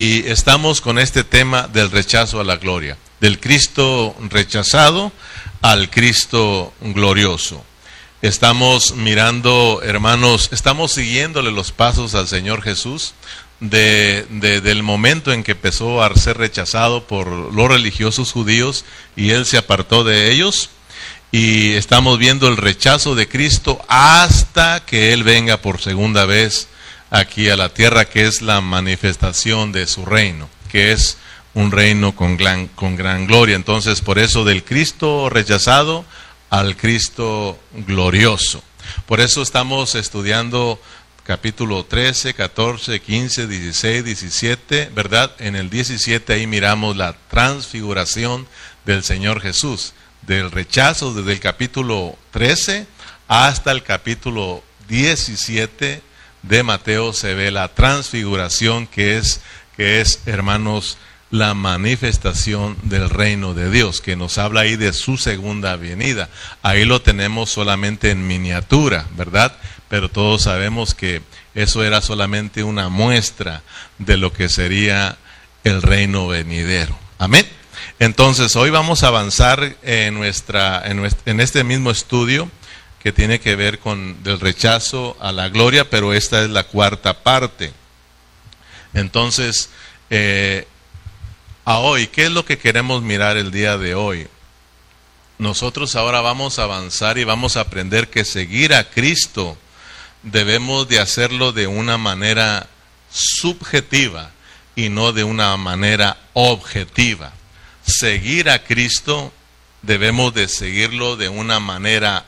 Y estamos con este tema del rechazo a la gloria, del Cristo rechazado al Cristo glorioso. Estamos mirando, hermanos, estamos siguiéndole los pasos al Señor Jesús de, del momento en que empezó a ser rechazado por los religiosos judíos y él se apartó de ellos. Y estamos viendo el rechazo de Cristo hasta que Él venga por segunda vez aquí a la tierra, que es la manifestación de su reino, que es un reino con gran, con gran gloria. Entonces, por eso del Cristo rechazado al Cristo glorioso. Por eso estamos estudiando capítulo 13, 14, 15, 16, 17, ¿verdad? En el 17 ahí miramos la transfiguración del Señor Jesús, del rechazo desde el capítulo 13 hasta el capítulo 17 de Mateo se ve la transfiguración que es, que es, hermanos, la manifestación del reino de Dios, que nos habla ahí de su segunda venida. Ahí lo tenemos solamente en miniatura, ¿verdad? Pero todos sabemos que eso era solamente una muestra de lo que sería el reino venidero. Amén. Entonces, hoy vamos a avanzar en, nuestra, en, en este mismo estudio que tiene que ver con del rechazo a la gloria, pero esta es la cuarta parte. Entonces, eh, a hoy, ¿qué es lo que queremos mirar el día de hoy? Nosotros ahora vamos a avanzar y vamos a aprender que seguir a Cristo debemos de hacerlo de una manera subjetiva y no de una manera objetiva. Seguir a Cristo debemos de seguirlo de una manera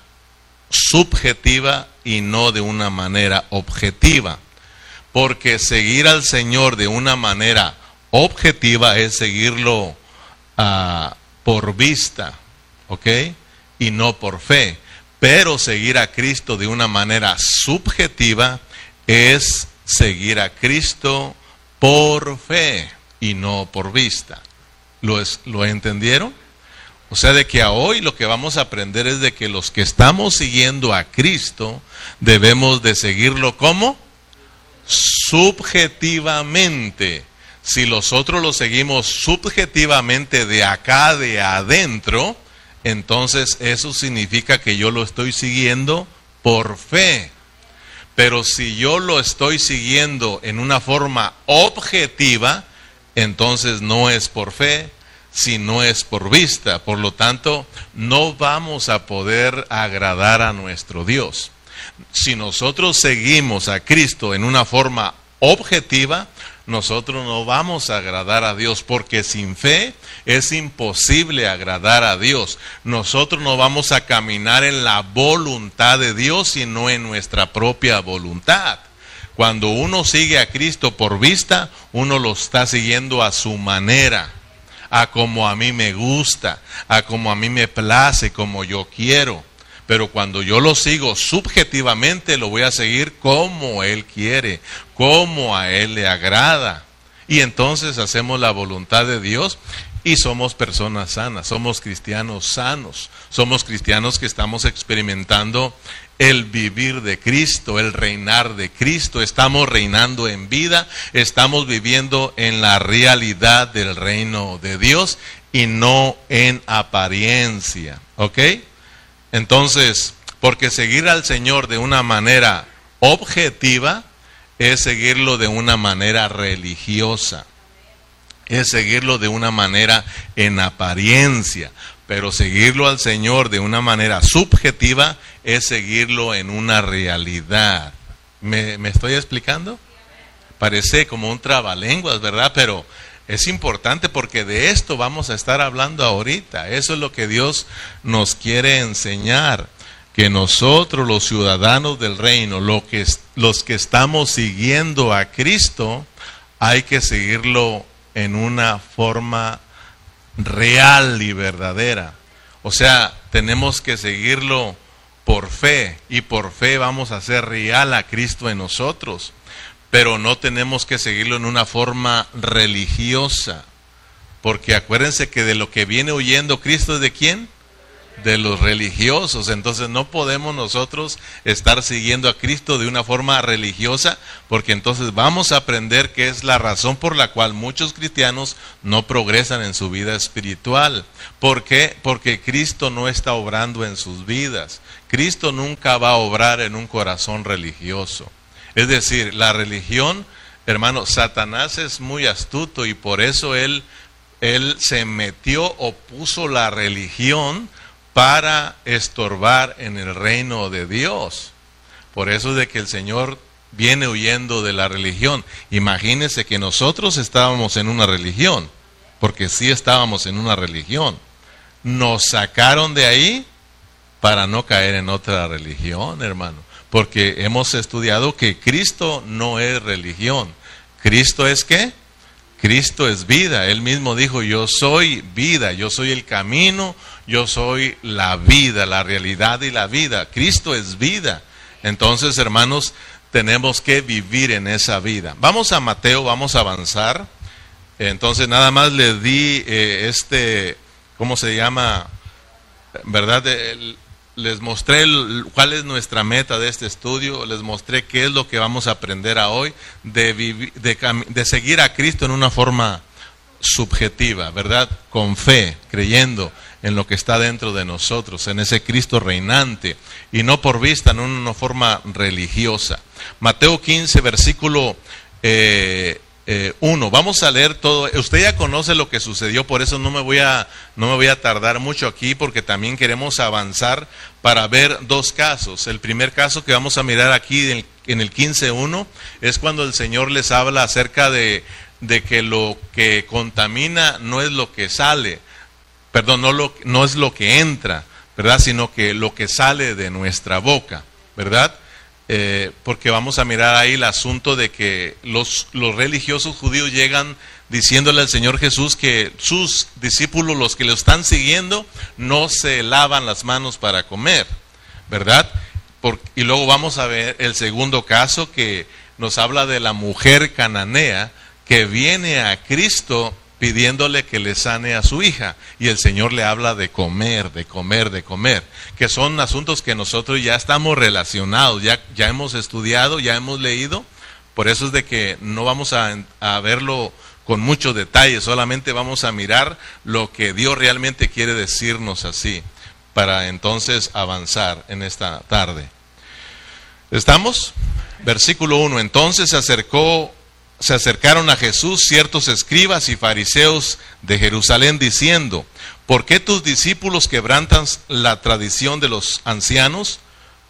subjetiva y no de una manera objetiva. Porque seguir al Señor de una manera objetiva es seguirlo ah, por vista, ¿ok? Y no por fe. Pero seguir a Cristo de una manera subjetiva es seguir a Cristo por fe y no por vista. ¿Lo, es, ¿lo entendieron? O sea, de que a hoy lo que vamos a aprender es de que los que estamos siguiendo a Cristo debemos de seguirlo como subjetivamente. Si nosotros lo seguimos subjetivamente de acá, de adentro, entonces eso significa que yo lo estoy siguiendo por fe. Pero si yo lo estoy siguiendo en una forma objetiva, entonces no es por fe, si no es por vista. Por lo tanto, no vamos a poder agradar a nuestro Dios. Si nosotros seguimos a Cristo en una forma objetiva, nosotros no vamos a agradar a Dios porque sin fe es imposible agradar a Dios. Nosotros no vamos a caminar en la voluntad de Dios, sino en nuestra propia voluntad. Cuando uno sigue a Cristo por vista, uno lo está siguiendo a su manera a como a mí me gusta, a como a mí me place, como yo quiero. Pero cuando yo lo sigo subjetivamente, lo voy a seguir como Él quiere, como a Él le agrada. Y entonces hacemos la voluntad de Dios y somos personas sanas, somos cristianos sanos, somos cristianos que estamos experimentando el vivir de Cristo, el reinar de Cristo. Estamos reinando en vida, estamos viviendo en la realidad del reino de Dios y no en apariencia. ¿Ok? Entonces, porque seguir al Señor de una manera objetiva es seguirlo de una manera religiosa, es seguirlo de una manera en apariencia, pero seguirlo al Señor de una manera subjetiva es seguirlo en una realidad. ¿Me, estoy explicando? Parece como un trabalenguas, ¿verdad? Pero es importante porque de esto vamos a estar hablando ahorita. Eso es lo que Dios nos quiere enseñar. Que nosotros, los ciudadanos del reino, los que estamos siguiendo a Cristo, hay que seguirlo en una forma real y verdadera. O sea, tenemos que seguirlo por fe y por fe vamos a hacer real a Cristo en nosotros, pero no tenemos que seguirlo en una forma religiosa, porque acuérdense que de lo que viene huyendo Cristo es de quién? De los religiosos. Entonces no podemos nosotros estar siguiendo a Cristo de una forma religiosa, porque entonces vamos a aprender que es la razón por la cual muchos cristianos no progresan en su vida espiritual. ¿Por qué? Porque Cristo no está obrando en sus vidas. Cristo nunca va a obrar en un corazón religioso. Es decir, la religión, hermano, Satanás es muy astuto y por eso él, él se metió o puso la religión para estorbar en el reino de Dios. Por eso es de que el Señor viene huyendo de la religión. Imagínese que nosotros estábamos en una religión, porque sí estábamos en una religión. Nos sacaron de ahí para no caer en otra religión, hermano, porque hemos estudiado que Cristo no es religión. Cristo es qué? Cristo es vida. Él mismo dijo, yo soy vida, yo soy el camino, yo soy la vida, la realidad y la vida. Cristo es vida. Entonces, hermanos, tenemos que vivir en esa vida. Vamos a Mateo, vamos a avanzar. Entonces, nada más le di eh, este, ¿cómo se llama? ¿Verdad? les mostré cuál es nuestra meta de este estudio, les mostré qué es lo que vamos a aprender a hoy, de, de, seguir a Cristo en una forma subjetiva, ¿verdad? Con fe, creyendo en lo que está dentro de nosotros, en ese Cristo reinante, y no por vista, en una forma religiosa. Mateo 15, versículo eh, eh, uno. Vamos a leer todo. Usted ya conoce lo que sucedió, por eso no me voy a no me voy a tardar mucho aquí, porque también queremos avanzar para ver dos casos. El primer caso que vamos a mirar aquí en, en el 15.1 es cuando el Señor les habla acerca de, de que lo que contamina no es lo que sale, perdón, no, lo, no es lo que entra, ¿verdad? Sino que lo que sale de nuestra boca, ¿verdad? Eh, porque vamos a mirar ahí el asunto de que los, religiosos judíos llegan diciéndole al Señor Jesús que sus discípulos, los que lo están siguiendo, no se lavan las manos para comer, ¿verdad? y luego vamos a ver el segundo caso que nos habla de la mujer cananea que viene a Cristo pidiéndole que le sane a su hija. Y el Señor le habla de comer, de comer, de comer, que son asuntos que nosotros ya estamos relacionados, ya, ya hemos estudiado, ya hemos leído. Por eso es de que no vamos a, a verlo con mucho detalle, solamente vamos a mirar lo que Dios realmente quiere decirnos así, para entonces avanzar en esta tarde. ¿Estamos? Versículo 1. Entonces se acercó se acercaron a Jesús ciertos escribas y fariseos de Jerusalén diciendo, ¿por qué tus discípulos quebrantan la tradición de los ancianos?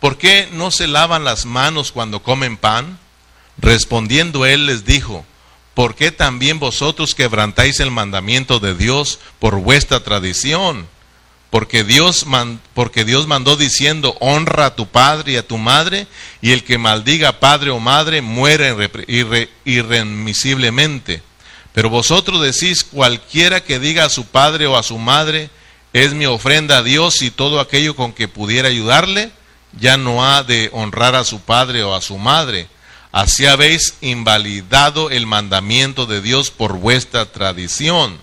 ¿Por qué no se lavan las manos cuando comen pan? Respondiendo él les dijo, ¿por qué también vosotros quebrantáis el mandamiento de Dios por vuestra tradición? Porque Dios, mandó diciendo, honra a tu padre y a tu madre, y el que maldiga padre o madre muere irremisiblemente. Pero vosotros decís, cualquiera que diga a su padre o a su madre, es mi ofrenda a Dios y todo aquello con que pudiera ayudarle, ya no ha de honrar a su padre o a su madre. Así habéis invalidado el mandamiento de Dios por vuestra tradición.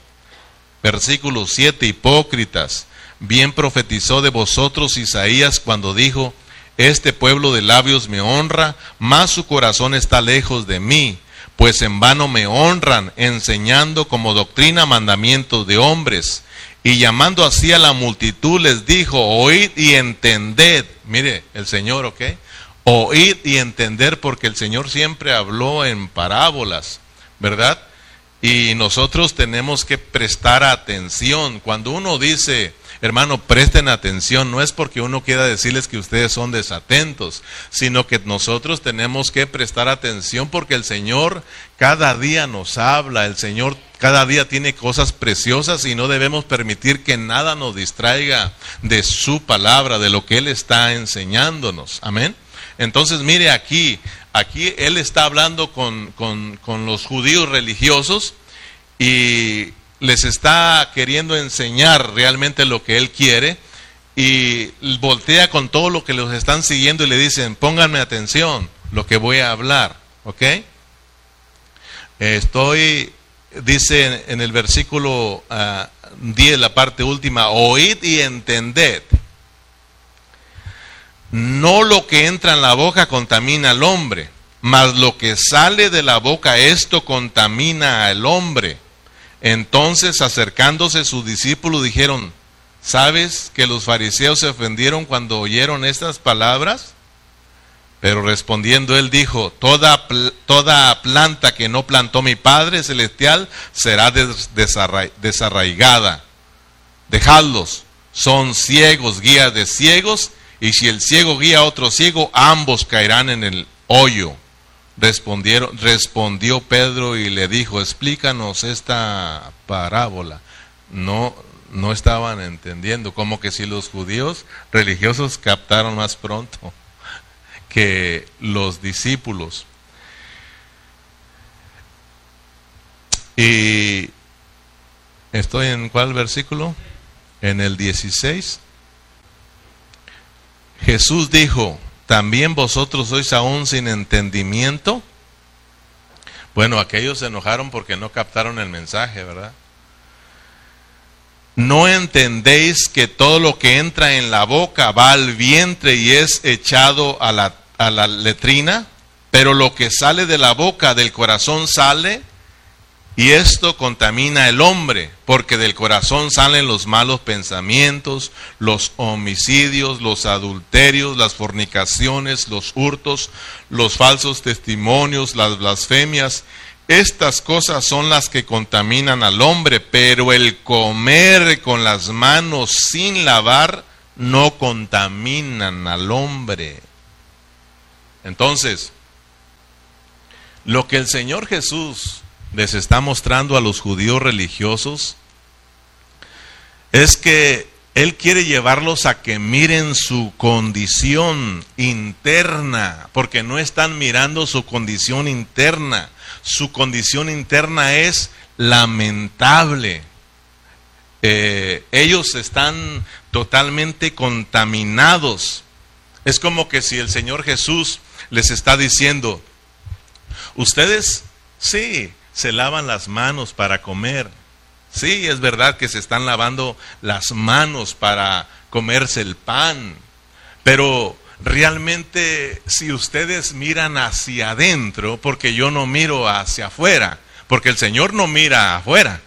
Versículo 7, hipócritas. Bien profetizó de vosotros Isaías cuando dijo, Este pueblo de labios me honra, mas su corazón está lejos de mí, pues en vano me honran, enseñando como doctrina mandamientos de hombres. Y llamando así a la multitud les dijo, oíd y entended. Mire, el Señor, ¿ok? Oíd y entender porque el Señor siempre habló en parábolas, ¿verdad? Y nosotros tenemos que prestar atención. Cuando uno dice, Hermano, presten atención, no es porque uno quiera decirles que ustedes son desatentos, sino que nosotros tenemos que prestar atención porque el Señor cada día nos habla, el Señor cada día tiene cosas preciosas y no debemos permitir que nada nos distraiga de su palabra, de lo que Él está enseñándonos. Amén. Entonces, mire aquí, aquí Él está hablando con, con, con los judíos religiosos y les está queriendo enseñar realmente lo que Él quiere y voltea con todo lo que los están siguiendo y le dicen, pónganme atención, lo que voy a hablar, ¿ok? Estoy, dice en el versículo 10, la parte última, oíd y entended. No lo que entra en la boca contamina al hombre, mas lo que sale de la boca, esto contamina al hombre. Entonces, acercándose sus discípulos, dijeron, ¿sabes que los fariseos se ofendieron cuando oyeron estas palabras? Pero respondiendo él dijo, toda, toda planta que no plantó mi Padre Celestial será desarraigada. Dejadlos, son ciegos, guías de ciegos, y si el ciego guía a otro ciego, ambos caerán en el hoyo. Respondieron, respondió Pedro y le dijo, explícanos esta parábola. No, no estaban entendiendo, como que si los judíos religiosos captaron más pronto que los discípulos. Y estoy en cuál versículo? En el 16. Jesús dijo, ¿también vosotros sois aún sin entendimiento? Bueno, aquellos se enojaron porque no captaron el mensaje, ¿verdad? ¿No entendéis que todo lo que entra en la boca va al vientre y es echado a la a la letrina, pero lo que sale de la boca, del corazón sale, y esto contamina el hombre, porque del corazón salen los malos pensamientos, los homicidios, los adulterios, las fornicaciones, los hurtos, los falsos testimonios, las blasfemias. Estas cosas son las que contaminan al hombre, pero el comer con las manos sin lavar no contaminan al hombre. Entonces, lo que el Señor Jesús les está mostrando a los judíos religiosos es que Él quiere llevarlos a que miren su condición interna, porque no están mirando su condición interna. Su condición interna es lamentable. Eh, ellos están totalmente contaminados. Es como que si el Señor Jesús les está diciendo, ustedes sí, se lavan las manos para comer. Sí, es verdad que se están lavando las manos para comerse el pan, pero realmente si ustedes miran hacia adentro, porque yo no miro hacia afuera, porque el Señor no mira afuera,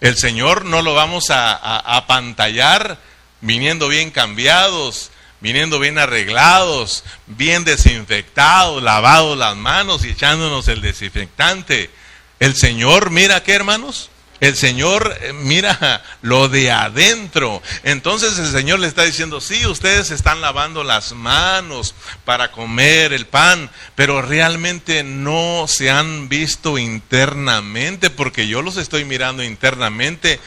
el Señor no lo vamos a, a, pantallar viniendo bien cambiados, viniendo bien arreglados, bien desinfectados, lavados las manos y echándonos el desinfectante. El Señor, mira qué hermanos, el Señor eh, mira lo de adentro. Entonces el Señor le está diciendo, sí, ustedes están lavando las manos para comer el pan, pero realmente no se han visto internamente, porque yo los estoy mirando internamente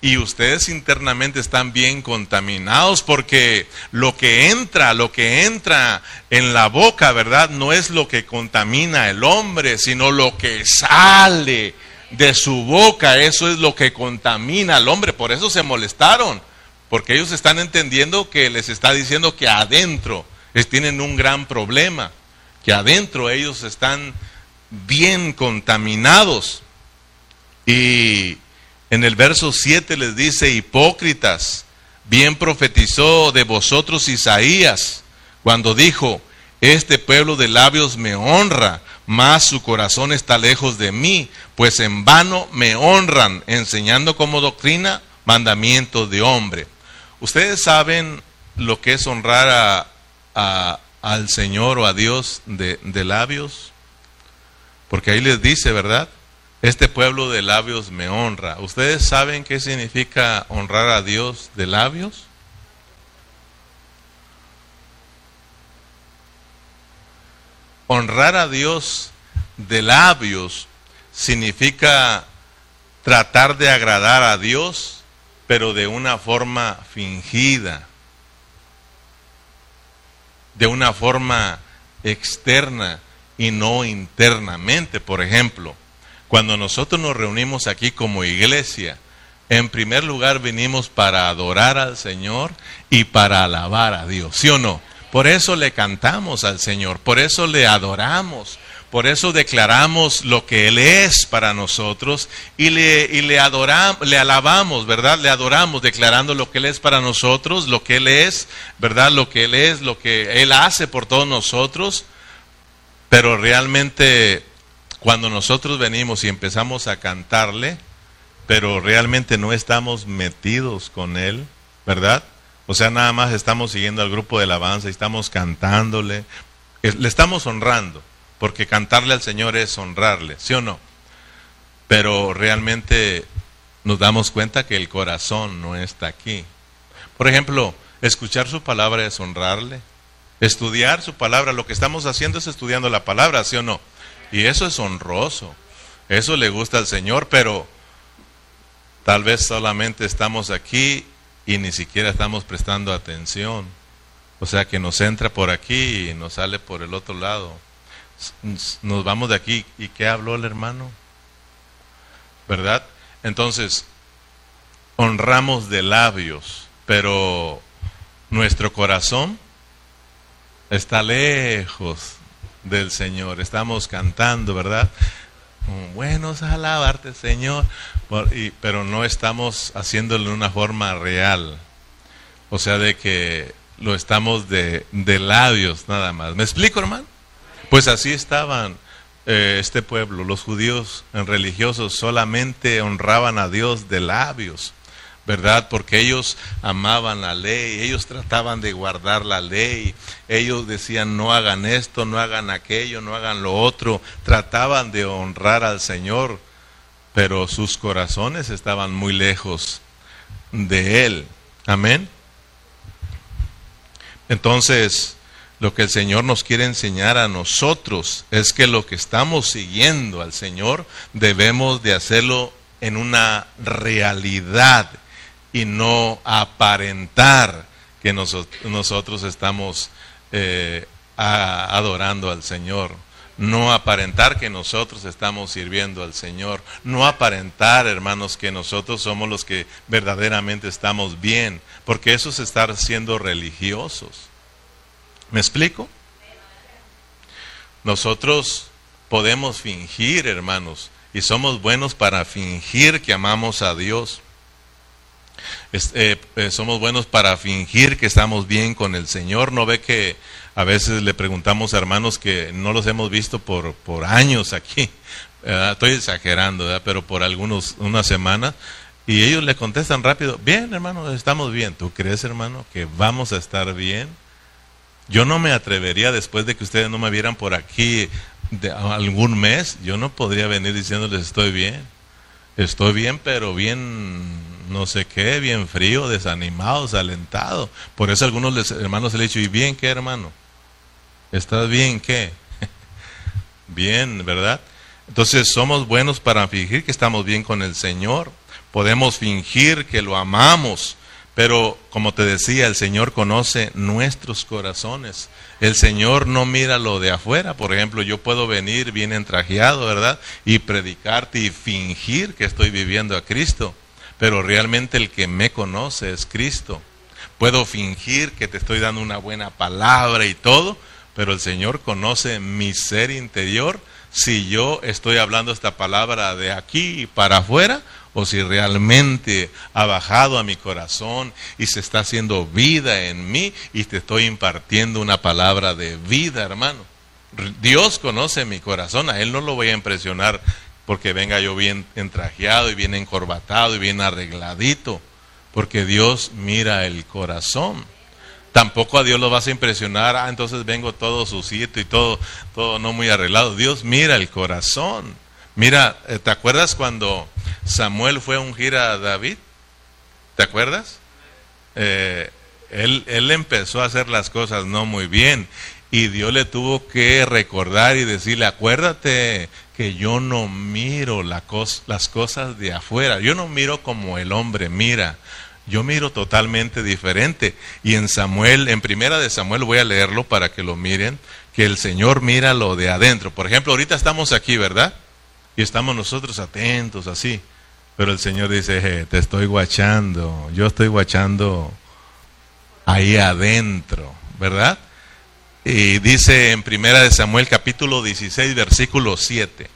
y ustedes internamente están bien contaminados porque lo que entra, lo que entra en la boca, ¿verdad? No es lo que contamina el hombre, sino lo que sale de su boca, eso es lo que contamina al hombre. Por eso se molestaron, porque ellos están entendiendo que les está diciendo que adentro tienen un gran problema, que adentro ellos están bien contaminados. Y en el verso 7 les dice, hipócritas, bien profetizó de vosotros Isaías cuando dijo, este pueblo de labios me honra, mas su corazón está lejos de mí, pues en vano me honran, enseñando como doctrina mandamientos de hombre. Ustedes saben lo que es honrar al Señor o a Dios de, de labios, porque ahí les dice, ¿verdad? Este pueblo de labios me honra. ¿Ustedes saben qué significa honrar a Dios de labios? Honrar a Dios de labios significa tratar de agradar a Dios, pero de una forma fingida, de una forma externa y no internamente, por ejemplo. Cuando nosotros nos reunimos aquí como iglesia, en primer lugar venimos para adorar al Señor y para alabar a Dios, ¿sí o no? Por eso le cantamos al Señor, por eso le adoramos, Por eso declaramos lo que Él es para nosotros y le, y le adoramos, le alabamos, ¿verdad? Le adoramos declarando lo que Él es para nosotros, lo que Él es, ¿verdad? Lo que Él es, lo que Él hace por todos nosotros. Pero realmente cuando nosotros venimos y empezamos a cantarle, pero realmente no estamos metidos con Él, ¿verdad? O sea, nada más estamos siguiendo al grupo de alabanza y estamos cantándole, le estamos honrando, porque cantarle al Señor es honrarle, ¿sí o no? Pero realmente nos damos cuenta que el corazón no está aquí. Por ejemplo, escuchar su palabra es honrarle, estudiar su palabra, lo que estamos haciendo es estudiando la palabra, ¿sí o no? Y eso es honroso, eso le gusta al Señor, pero tal vez solamente estamos aquí y ni siquiera estamos prestando atención. O sea que nos entra por aquí y nos sale por el otro lado. Nos vamos de aquí. ¿Y qué habló el hermano? ¿Verdad? Entonces, honramos de labios, pero nuestro corazón está lejos del Señor. Estamos cantando, ¿verdad? Buenos alabarte, Señor, pero no estamos haciéndolo de una forma real. O sea, de que lo estamos de, de labios nada más. ¿Me explico, hermano? Pues así estaban eh, este pueblo. Los judíos religiosos solamente honraban a Dios de labios. ¿Verdad? Porque ellos amaban la ley, ellos trataban de guardar la ley, ellos decían no hagan esto, no hagan aquello, no hagan lo otro, trataban de honrar al Señor, pero sus corazones estaban muy lejos de Él. Amén. Entonces, lo que el Señor nos quiere enseñar a nosotros es que lo que estamos siguiendo al Señor debemos de hacerlo en una realidad y no aparentar que nosotros estamos eh, adorando al Señor. No aparentar que nosotros estamos sirviendo al Señor. No aparentar, hermanos, que nosotros somos los que verdaderamente estamos bien. Porque eso es estar siendo religiosos. ¿Me explico? Nosotros podemos fingir, hermanos, y somos buenos para fingir que amamos a Dios eh, eh, somos buenos para fingir que estamos bien con el Señor. No ve que a veces le preguntamos a hermanos que no los hemos visto por, años aquí. Estoy exagerando, pero por algunos, una semana. Y ellos le contestan rápido, bien hermano, estamos bien. ¿Tú crees hermano que vamos a estar bien? Yo no me atrevería después de que ustedes no me vieran por aquí de algún mes, yo no podría venir diciéndoles estoy bien. Estoy bien, pero bien no sé qué, bien frío, desanimado, desalentado. Por eso algunos hermanos le han dicho, ¿y bien qué hermano? ¿Estás bien qué? bien, ¿verdad? Entonces somos buenos para fingir que estamos bien con el Señor. Podemos fingir que lo amamos, pero como te decía, el Señor conoce nuestros corazones. El Señor no mira lo de afuera. Por ejemplo, yo puedo venir bien entrajeado, ¿verdad? Y predicarte y fingir que estoy viviendo a Cristo pero realmente el que me conoce es Cristo. Puedo fingir que te estoy dando una buena palabra y todo, pero el Señor conoce mi ser interior si yo estoy hablando esta palabra de aquí para afuera o si realmente ha bajado a mi corazón y se está haciendo vida en mí y te estoy impartiendo una palabra de vida, hermano. Dios conoce mi corazón, a Él no lo voy a impresionar porque venga yo bien entrajeado y bien encorbatado y bien arregladito, porque Dios mira el corazón. Tampoco a Dios lo vas a impresionar, ah, entonces vengo todo sucito y todo, todo no muy arreglado. Dios mira el corazón. Mira, eh, ¿te acuerdas cuando Samuel fue a ungir a David? ¿Te acuerdas? Eh, él, él empezó a hacer las cosas no muy bien y Dios le tuvo que recordar y decirle, acuérdate que yo no miro la las cosas de afuera, yo no miro como el hombre mira, yo miro totalmente diferente. Y en Samuel, en primera de Samuel, voy a leerlo para que lo miren, que el Señor mira lo de adentro. Por ejemplo, ahorita estamos aquí, ¿verdad? Y estamos nosotros atentos así. Pero el Señor dice, te estoy guachando, yo estoy guachando ahí adentro, ¿verdad? Y dice en Primera de Samuel capítulo 16 versículo 7.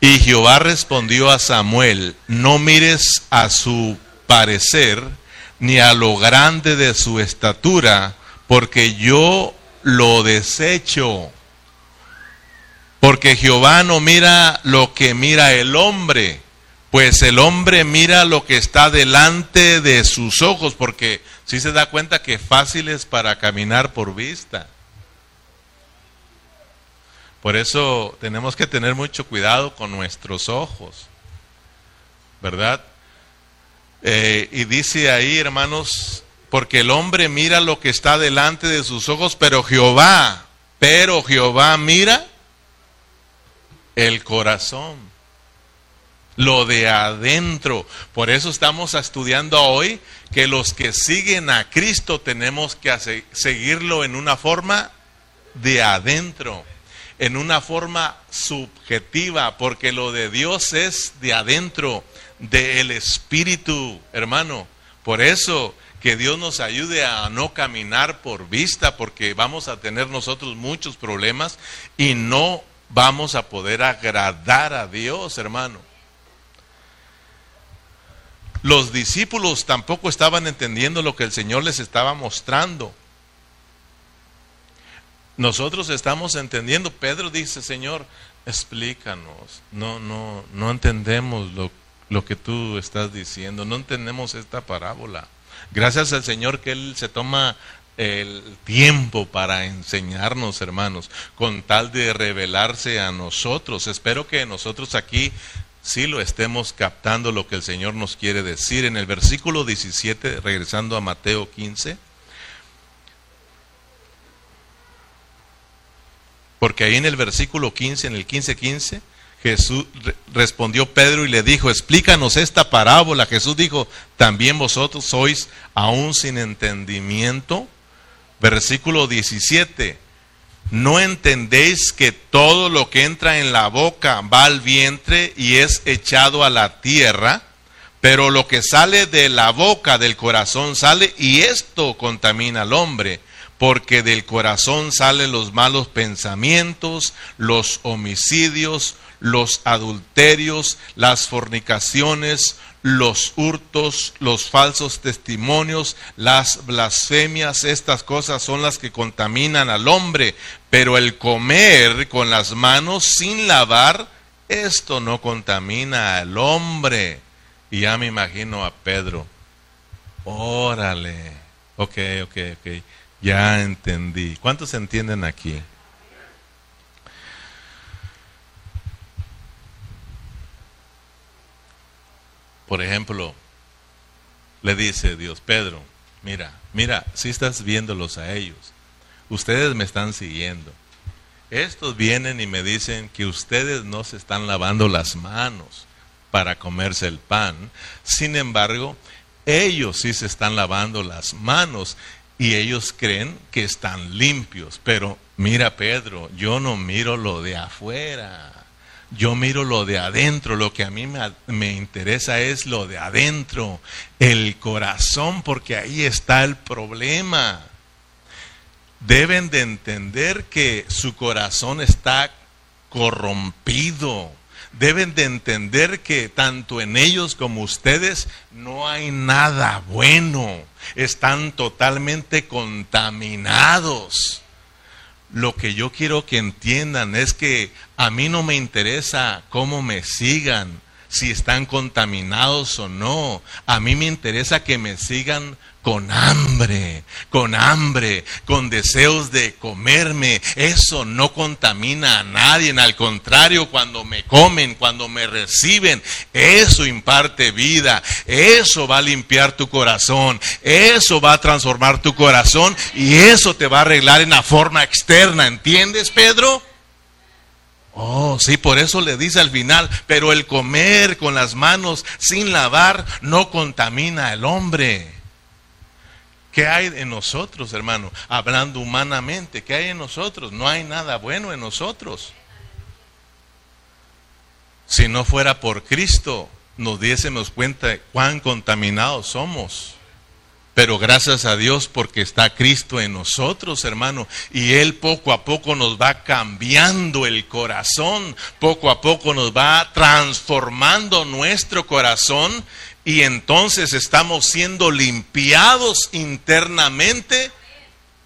Y Jehová respondió a Samuel, no mires a su parecer ni a lo grande de su estatura, porque yo lo desecho. Porque Jehová no mira lo que mira el hombre, pues el hombre mira lo que está delante de sus ojos, porque si se da cuenta que fácil es para caminar por vista. Por eso tenemos que tener mucho cuidado con nuestros ojos, ¿verdad? Eh, y dice ahí, hermanos, porque el hombre mira lo que está delante de sus ojos, pero Jehová, pero Jehová mira el corazón, lo de adentro. Por eso estamos estudiando hoy que los que siguen a Cristo tenemos que seguirlo en una forma de adentro en una forma subjetiva, porque lo de Dios es de adentro, del Espíritu, hermano. Por eso que Dios nos ayude a no caminar por vista, porque vamos a tener nosotros muchos problemas y no vamos a poder agradar a Dios, hermano. Los discípulos tampoco estaban entendiendo lo que el Señor les estaba mostrando. Nosotros estamos entendiendo. Pedro dice, Señor, explícanos. No, no, no entendemos lo, lo que tú estás diciendo. No entendemos esta parábola. Gracias al Señor que Él se toma el tiempo para enseñarnos, hermanos, con tal de revelarse a nosotros. Espero que nosotros aquí sí lo estemos captando lo que el Señor nos quiere decir. En el versículo 17, regresando a Mateo 15, Porque ahí en el versículo 15, en el 15:15, 15, Jesús respondió Pedro y le dijo, explícanos esta parábola. Jesús dijo, también vosotros sois aún sin entendimiento. Versículo 17, no entendéis que todo lo que entra en la boca va al vientre y es echado a la tierra, pero lo que sale de la boca del corazón sale y esto contamina al hombre porque del corazón salen los malos pensamientos, los homicidios, los adulterios, las fornicaciones, los hurtos, los falsos testimonios, las blasfemias, estas cosas son las que contaminan al hombre, pero el comer con las manos sin lavar, esto no contamina al hombre. Y ya me imagino a Pedro, órale, ok, ok, ok. Ya entendí. ¿Cuántos entienden aquí? Por ejemplo, le dice Dios, Pedro, mira, mira, si estás viéndolos a ellos, ustedes me están siguiendo. Estos vienen y me dicen que ustedes no se están lavando las manos para comerse el pan. Sin embargo, ellos sí se están lavando las manos y ellos creen que están limpios. Pero mira Pedro, yo no miro lo de afuera, yo miro lo de adentro, lo que a mí me, me, interesa es lo de adentro, el corazón, porque ahí está el problema. Deben de entender que su corazón está corrompido. Deben de entender que tanto en ellos como ustedes no hay nada bueno están totalmente contaminados. Lo que yo quiero que entiendan es que a mí no me interesa cómo me sigan, si están contaminados o no. A mí me interesa que me sigan con hambre, con hambre, con deseos de comerme. Eso no contamina a nadie. Al contrario, cuando me comen, cuando me reciben, eso imparte vida. Eso va a limpiar tu corazón. Eso va a transformar tu corazón y eso te va a arreglar en la forma externa. ¿Entiendes, Pedro? Oh, sí, por eso le dice al final, pero el comer con las manos sin lavar no contamina al hombre. ¿Qué hay en nosotros, hermano? Hablando humanamente, ¿qué hay en nosotros? No hay nada bueno en nosotros. Si no fuera por Cristo, nos diésemos cuenta de cuán contaminados somos. Pero gracias a Dios porque está Cristo en nosotros, hermano. Y Él poco a poco nos va cambiando el corazón, poco a poco nos va transformando nuestro corazón y entonces estamos siendo limpiados internamente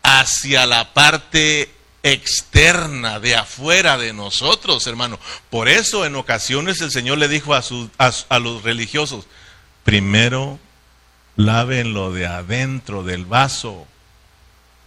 hacia la parte externa, de afuera de nosotros, hermano. Por eso en ocasiones el Señor le dijo a, a, los religiosos, primero laven lo de adentro del vaso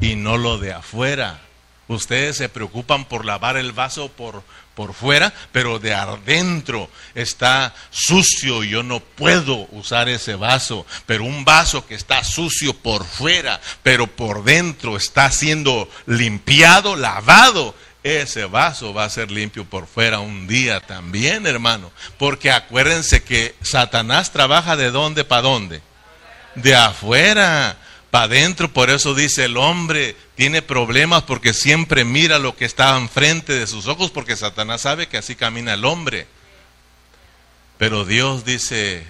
y no lo de afuera. Ustedes se preocupan por lavar el vaso por, por fuera, pero de adentro está sucio y yo no puedo usar ese vaso. Pero un vaso que está sucio por fuera, pero por dentro está siendo limpiado, lavado. Ese vaso va a ser limpio por fuera un día también, hermano. Porque acuérdense que Satanás trabaja de dónde para dónde. De afuera adentro. Por eso dice el hombre tiene problemas porque siempre mira lo que está enfrente de sus ojos porque Satanás sabe que así camina el hombre. Pero Dios dice,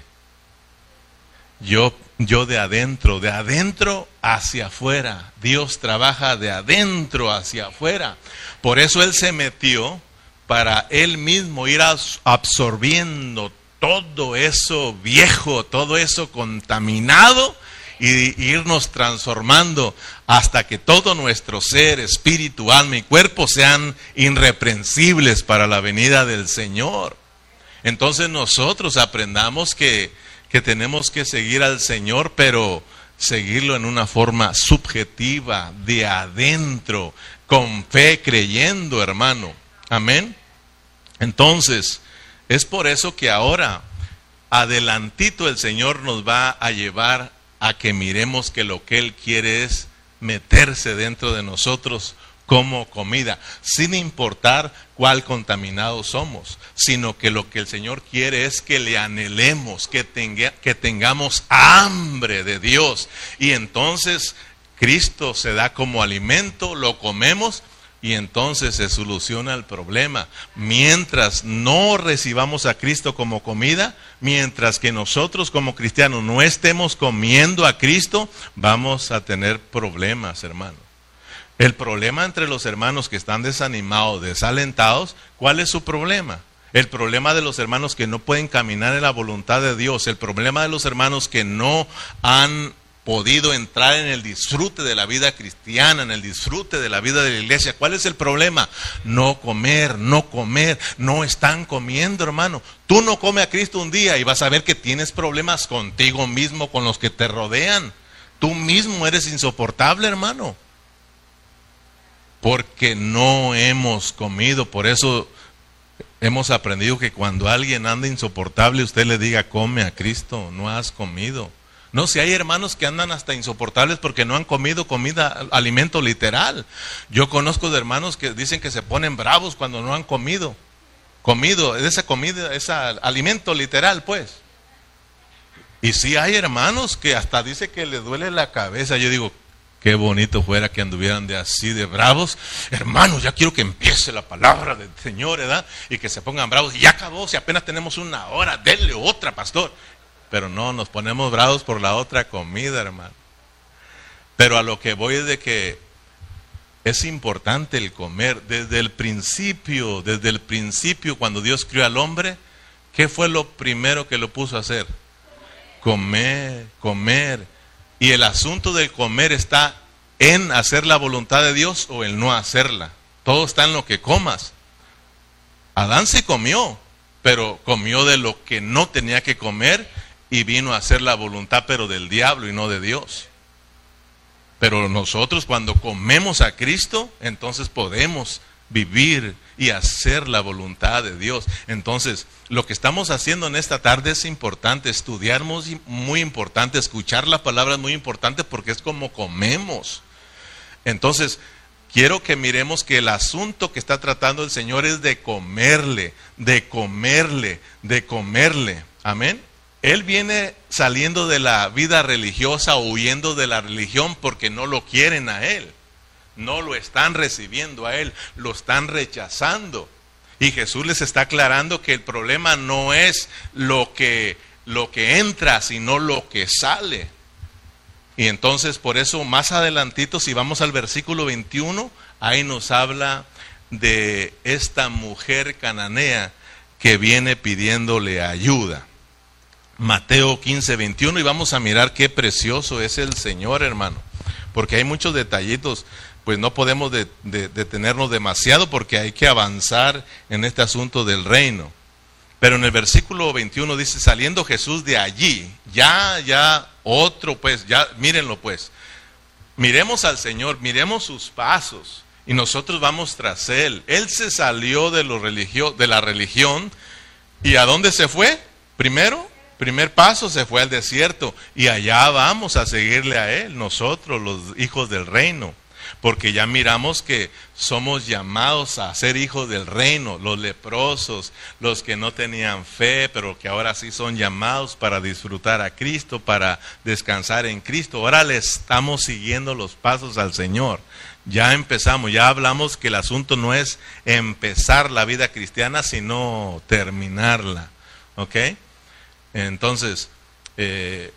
yo, yo de adentro, de adentro hacia afuera. Dios trabaja de adentro hacia afuera. Por eso Él se metió para Él mismo ir absorbiendo todo eso viejo, todo eso contaminado y irnos transformando hasta que todo nuestro ser, espíritu, alma y cuerpo sean irreprensibles para la venida del Señor. Entonces nosotros aprendamos que, que tenemos que seguir al Señor, pero seguirlo en una forma subjetiva, de adentro, con fe, creyendo, hermano. Amén. Entonces, es por eso que ahora, adelantito, el Señor nos va a llevar a que miremos que lo que Él quiere es meterse dentro de nosotros como comida, sin importar cuál contaminado somos, sino que lo que el Señor quiere es que le anhelemos, que, tenga, que tengamos hambre de Dios. Y entonces Cristo se da como alimento, lo comemos y entonces se soluciona el problema. Mientras no recibamos a Cristo como comida, mientras que nosotros como cristianos no estemos comiendo a Cristo, vamos a tener problemas, hermano. El problema entre los hermanos que están desanimados, desalentados, ¿cuál es su problema? El problema de los hermanos que no pueden caminar en la voluntad de Dios, el problema de los hermanos que no han podido entrar en el disfrute de la vida cristiana, en el disfrute de la vida de la iglesia. ¿Cuál es el problema? No comer, no comer, no están comiendo, hermano. Tú no comes a Cristo un día y vas a ver que tienes problemas contigo mismo, con los que te rodean. Tú mismo eres insoportable, hermano. Porque no hemos comido, por eso hemos aprendido que cuando alguien anda insoportable, usted le diga, come a Cristo, no has comido. No, si hay hermanos que andan hasta insoportables porque no han comido comida, alimento literal. Yo conozco de hermanos que dicen que se ponen bravos cuando no han comido. Comido, esa comida, ese alimento literal, pues. Y si hay hermanos que hasta dice que le duele la cabeza. Yo digo, qué bonito fuera que anduvieran de así de bravos. Hermanos, ya quiero que empiece la palabra del Señor, ¿verdad? Y que se pongan bravos. Y ya acabó, si apenas tenemos una hora, denle otra, pastor pero no, nos ponemos bravos por la otra comida, hermano. Pero a lo que voy es de que es importante el comer. Desde el principio, desde el principio, cuando Dios crió al hombre, ¿qué fue lo primero que lo puso a hacer? Comer, comer. Y el asunto del comer está en hacer la voluntad de Dios o en no hacerla. Todo está en lo que comas. Adán se comió, pero comió de lo que no tenía que comer y vino a hacer la voluntad, pero del diablo y no de Dios. Pero nosotros cuando comemos a Cristo, entonces podemos vivir y hacer la voluntad de Dios. Entonces, lo que estamos haciendo en esta tarde es importante, estudiar muy, muy importante, escuchar la palabra es muy importante porque es como comemos. Entonces, quiero que miremos que el asunto que está tratando el Señor es de comerle, de comerle, de comerle. Amén. Él viene saliendo de la vida religiosa huyendo de la religión porque no lo quieren a Él. No lo están recibiendo a Él, lo están rechazando. Y Jesús les está aclarando que el problema no es lo que, lo que entra, sino lo que sale. Y entonces por eso más adelantito, si vamos al versículo 21, ahí nos habla de esta mujer cananea que viene pidiéndole ayuda. Mateo 15, 21 y vamos a mirar qué precioso es el Señor, hermano, porque hay muchos detallitos, pues no podemos detenernos demasiado porque hay que avanzar en este asunto del reino. Pero en el versículo 21 dice, saliendo Jesús de allí, ya, ya, otro pues, ya, mírenlo pues, miremos al Señor, miremos sus pasos y nosotros vamos tras Él. Él se salió de, lo religio, de la religión y ¿a dónde se fue? Primero, primer paso se fue al desierto y allá vamos a seguirle a Él, nosotros los hijos del reino porque ya miramos que somos llamados a ser hijos del reino, los leprosos, los que no tenían fe, pero que ahora sí son llamados para disfrutar a Cristo, para descansar en Cristo. Ahora le estamos siguiendo los pasos al Señor. Ya empezamos, ya hablamos que el asunto no es empezar la vida cristiana, sino terminarla. ¿Ok? Entonces, eh,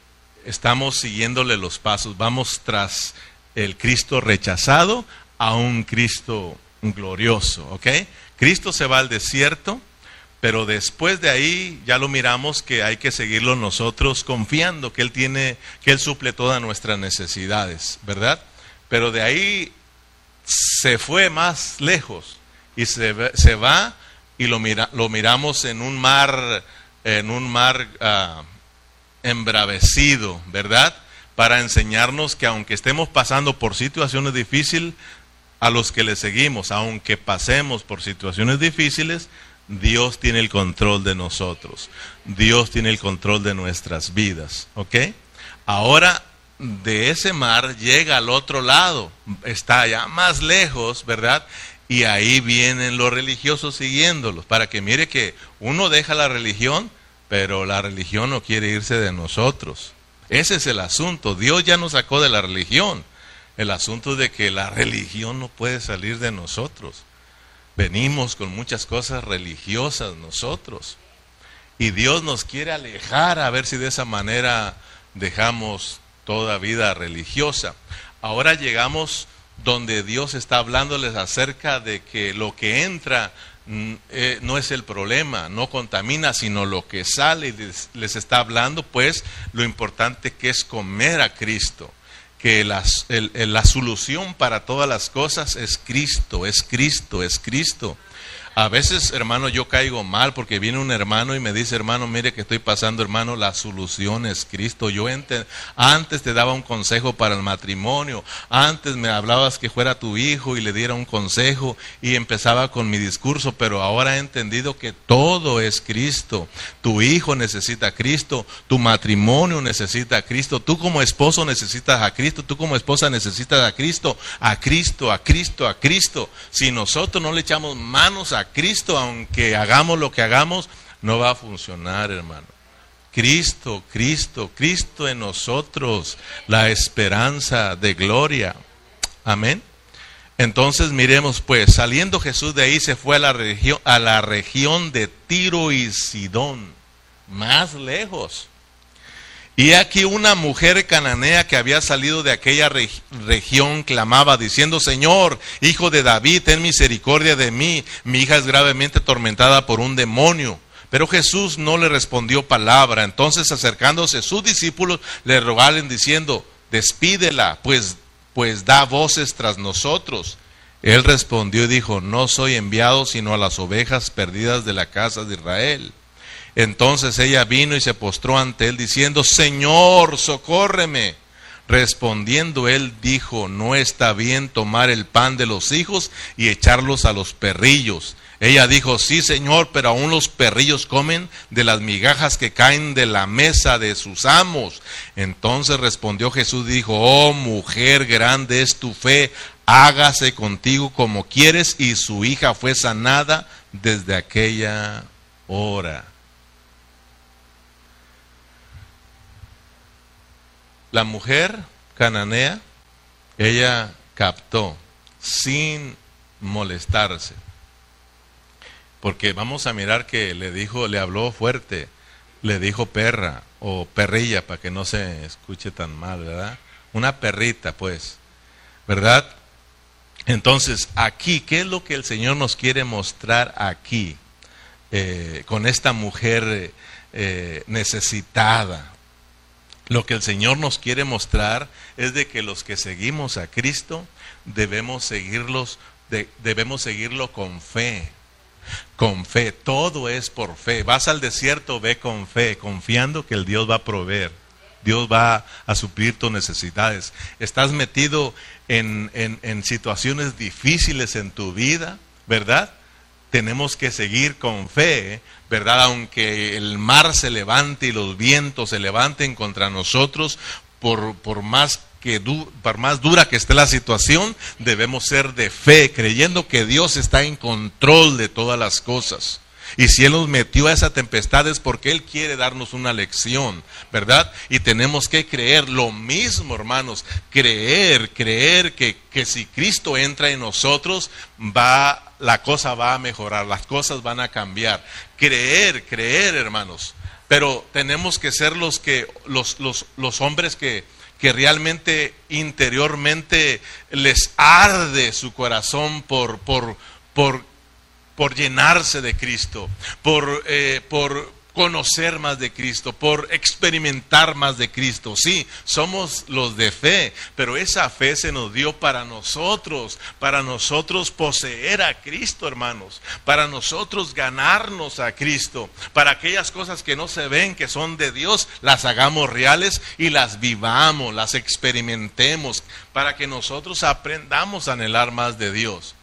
estamos siguiéndole los pasos, vamos tras el Cristo rechazado a un Cristo glorioso, ¿ok? Cristo se va al desierto, pero después de ahí ya lo miramos que hay que seguirlo nosotros confiando que Él tiene, que Él suple todas nuestras necesidades, ¿verdad? Pero de ahí se fue más lejos y se, se va y lo, mira, lo miramos en un mar, en un mar uh, embravecido, ¿verdad? para enseñarnos que aunque estemos pasando por situaciones difíciles, a los que le seguimos, aunque pasemos por situaciones difíciles, Dios tiene el control de nosotros. Dios tiene el control de nuestras vidas. ¿Ok? Ahora de ese mar llega al otro lado, está allá más lejos, ¿verdad? Y ahí vienen los religiosos siguiéndolos, para que mire que uno deja la religión, pero la religión no quiere irse de nosotros. Ese es el asunto. Dios ya nos sacó de la religión. El asunto de que la religión no puede salir de nosotros. Venimos con muchas cosas religiosas nosotros. Y Dios nos quiere alejar a ver si de esa manera dejamos toda vida religiosa. Ahora llegamos donde Dios está hablándoles acerca de que lo que entra eh, no es el problema, no contamina, sino lo que sale y les, está hablando, pues lo importante que es comer a Cristo, que la solución para todas las cosas es Cristo, es Cristo, es Cristo. A veces, hermano, yo caigo mal porque viene un hermano y me dice, hermano, mire que estoy pasando, hermano, la solución es Cristo. Yo antes te daba un consejo para el matrimonio, antes me hablabas que fuera tu hijo y le diera un consejo y empezaba con mi discurso, pero ahora he entendido que todo es Cristo. Tu hijo necesita a Cristo, tu matrimonio necesita a Cristo, tú como esposo necesitas a Cristo, tú como esposa necesitas a Cristo, a Cristo, a Cristo, a Cristo. Si nosotros no le echamos manos a Cristo, aunque hagamos lo que hagamos, no va a funcionar, hermano. Cristo, Cristo, Cristo en nosotros, la esperanza de gloria. Amén. Entonces miremos pues, saliendo Jesús de ahí se fue a la región, a la región de Tiro y Sidón, más lejos. Y aquí una mujer cananea que había salido de aquella región clamaba diciendo, Señor, hijo de David, ten misericordia de mí, mi hija es gravemente atormentada por un demonio. Pero Jesús no le respondió palabra. Entonces acercándose sus discípulos le rogaron diciendo, despídela, pues, pues da voces tras nosotros. Él respondió y dijo, no soy enviado sino a las ovejas perdidas de la casa de Israel. Entonces ella vino y se postró ante él diciendo, Señor, socórreme. Respondiendo él dijo, no está bien tomar el pan de los hijos y echarlos a los perrillos. Ella dijo, sí, Señor, pero aún los perrillos comen de las migajas que caen de la mesa de sus amos. Entonces respondió Jesús y dijo, oh mujer, grande es tu fe, hágase contigo como quieres. Y su hija fue sanada desde aquella hora. La mujer cananea, ella captó sin molestarse. Porque vamos a mirar que le dijo, le habló fuerte, le dijo perra o perrilla para que no se escuche tan mal, ¿verdad? una perrita, pues, ¿verdad? Entonces, aquí, ¿qué es lo que el Señor nos quiere mostrar aquí eh, con esta mujer eh, necesitada? Lo que el Señor nos quiere mostrar es de que los que seguimos a Cristo debemos seguirlos, debemos seguirlo con fe. Con fe, todo es por fe. Vas al desierto, ve con fe, confiando que el Dios va a proveer. Dios va a suplir tus necesidades. Estás metido en, en, situaciones difíciles en tu vida, ¿verdad? Tenemos que seguir con fe, ¿verdad? Aunque el mar se levante y los vientos se levanten contra nosotros, por, por más que por más dura que esté la situación, debemos ser de fe, creyendo que Dios está en control de todas las cosas. Y si Él nos metió a esa tempestad es porque Él quiere darnos una lección, ¿verdad? Y tenemos que creer lo mismo, hermanos, creer, creer que, que si Cristo entra en nosotros, va, la cosa va a mejorar, las cosas van a cambiar. Creer, creer, hermanos. Pero tenemos que ser los que, los, los, los hombres que, que realmente interiormente les arde su corazón por, por, por por llenarse de Cristo, por, eh, por conocer más de Cristo, por experimentar más de Cristo. Sí, somos los de fe, pero esa fe se nos dio para nosotros, para nosotros poseer a Cristo, hermanos, para nosotros ganarnos a Cristo, para aquellas cosas que no se ven, que son de Dios, las hagamos reales y las vivamos, las experimentemos, para que nosotros aprendamos a anhelar más de Dios.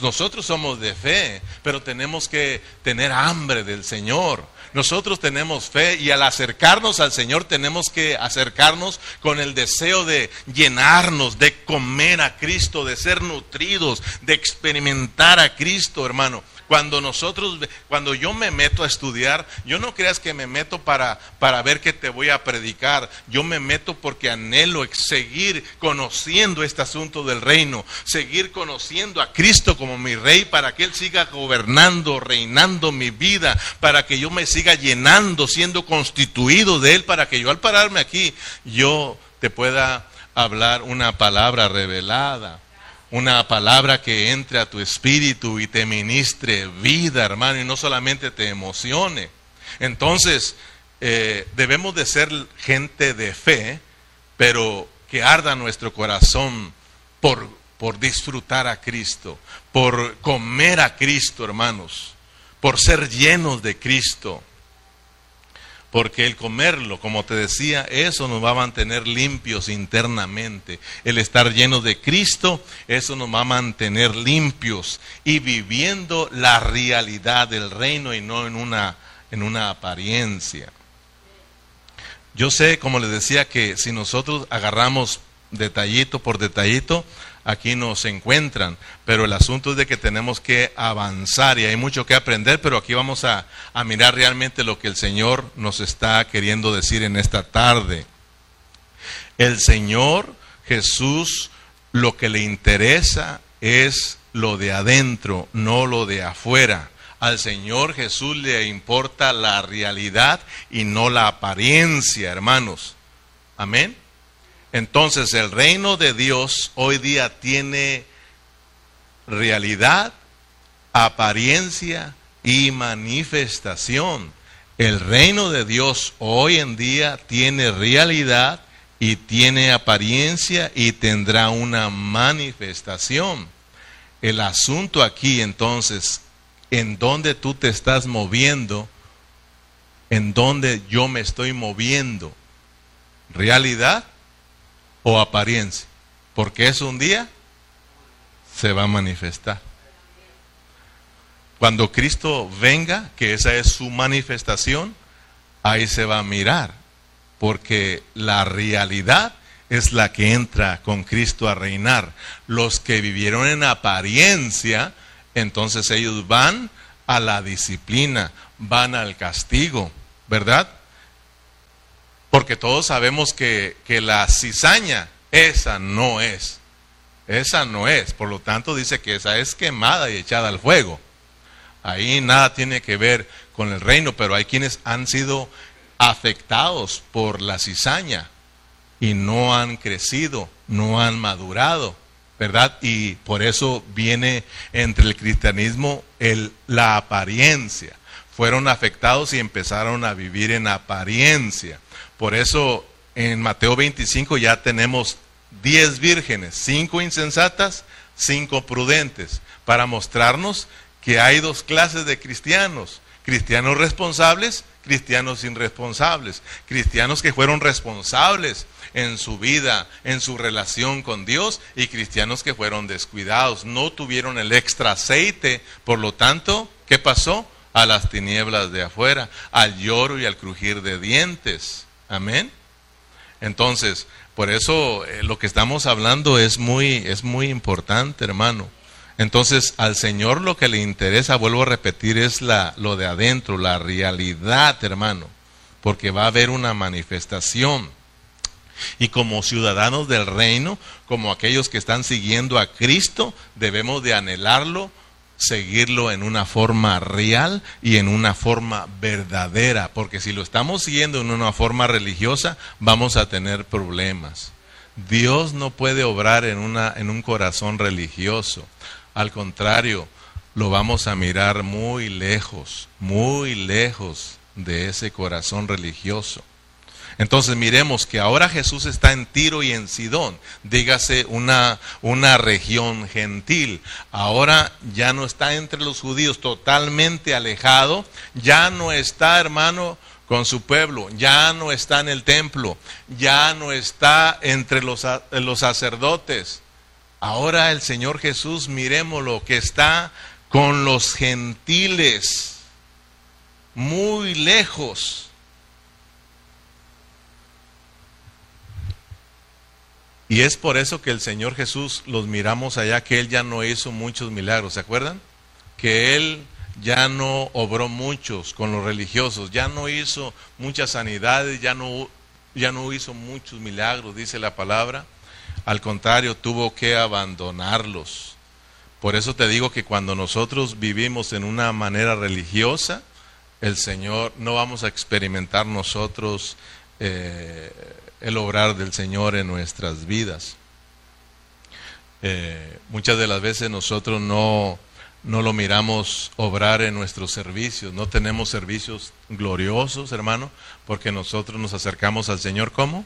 Nosotros somos de fe, pero tenemos que tener hambre del Señor. Nosotros tenemos fe y al acercarnos al Señor tenemos que acercarnos con el deseo de llenarnos, de comer a Cristo, de ser nutridos, de experimentar a Cristo, hermano. Cuando nosotros, cuando yo me meto a estudiar, yo no creas que me meto para, para ver que te voy a predicar. Yo me meto porque anhelo seguir conociendo este asunto del reino, seguir conociendo a Cristo como mi rey para que Él siga gobernando, reinando mi vida, para que yo me siga llenando, siendo constituido de Él, para que yo al pararme aquí, yo te pueda hablar una palabra revelada una palabra que entre a tu espíritu y te ministre vida, hermano, y no solamente te emocione. Entonces, eh, debemos de ser gente de fe, pero que arda nuestro corazón por, por disfrutar a Cristo, por comer a Cristo, hermanos, por ser llenos de Cristo. Porque el comerlo, como te decía, eso nos va a mantener limpios internamente. El estar lleno de Cristo, eso nos va a mantener limpios y viviendo la realidad del reino y no en una, en una apariencia. Yo sé, como les decía, que si nosotros agarramos detallito por detallito, aquí nos encuentran, pero el asunto es de que tenemos que avanzar y hay mucho que aprender, pero aquí vamos a, a mirar realmente lo que el Señor nos está queriendo decir en esta tarde. El Señor Jesús lo que le interesa es lo de adentro, no lo de afuera. Al Señor Jesús le importa la realidad y no la apariencia, hermanos. Amén. Entonces el reino de Dios hoy día tiene realidad, apariencia y manifestación. El reino de Dios hoy en día tiene realidad y tiene apariencia y tendrá una manifestación. El asunto aquí entonces, en dónde tú te estás moviendo, en dónde yo me estoy moviendo. ¿Realidad o apariencia, porque es un día se va a manifestar. Cuando Cristo venga, que esa es su manifestación, ahí se va a mirar, porque la realidad es la que entra con Cristo a reinar. Los que vivieron en apariencia, entonces ellos van a la disciplina, van al castigo, ¿verdad? Porque todos sabemos que, la cizaña, esa no es. Esa no es. Por lo tanto, dice que esa es quemada y echada al fuego. Ahí nada tiene que ver con el reino, pero hay quienes han sido afectados por la cizaña. y no han crecido, no han madurado, ¿verdad? Y por eso viene entre el cristianismo el, la apariencia. Fueron afectados y empezaron a vivir en apariencia. Por eso en Mateo 25 ya tenemos 10 vírgenes, 5 insensatas, 5 prudentes, para mostrarnos que hay dos clases de cristianos, cristianos responsables, cristianos irresponsables, cristianos que fueron responsables en su vida, en su relación con Dios, y cristianos que fueron descuidados, no tuvieron el extra aceite, por lo tanto, ¿qué pasó? A las tinieblas de afuera, al lloro y al crujir de dientes. Amén. Entonces, por eso eh, lo que estamos hablando es muy, es muy importante, hermano. Entonces, al Señor lo que le interesa, vuelvo a repetir, es la, lo de adentro, la realidad, hermano, porque va a haber una manifestación. Y como ciudadanos del reino, como aquellos que están siguiendo a Cristo, debemos de anhelarlo, seguirlo en una forma real y en una forma verdadera, porque si lo estamos siguiendo en una forma religiosa, vamos a tener problemas. Dios no puede obrar en, una, en un corazón religioso. Al contrario, lo vamos a mirar muy lejos, muy lejos de ese corazón religioso. Entonces miremos que ahora Jesús está en Tiro y en Sidón, dígase una, una región gentil. Ahora ya no está entre los judíos, totalmente alejado, ya no está, hermano, con su pueblo, ya no está en el templo, ya no está entre los, los sacerdotes, Ahora el Señor Jesús, miremoslo, que está con los gentiles, muy lejos. Y es por eso que el Señor Jesús los miramos allá, que Él ya no hizo muchos milagros, ¿se acuerdan? Que Él ya no obró muchos con los religiosos, ya no hizo muchas sanidades, ya no, ya no hizo muchos milagros, dice la palabra. Al contrario, tuvo que abandonarlos. Por eso te digo que cuando nosotros vivimos en una manera religiosa, el Señor, no vamos a experimentar nosotros eh, el obrar del Señor en nuestras vidas. Eh, muchas de las veces nosotros no, no lo miramos obrar en nuestros servicios, no tenemos servicios gloriosos, hermano, porque nosotros nos acercamos al Señor ¿cómo?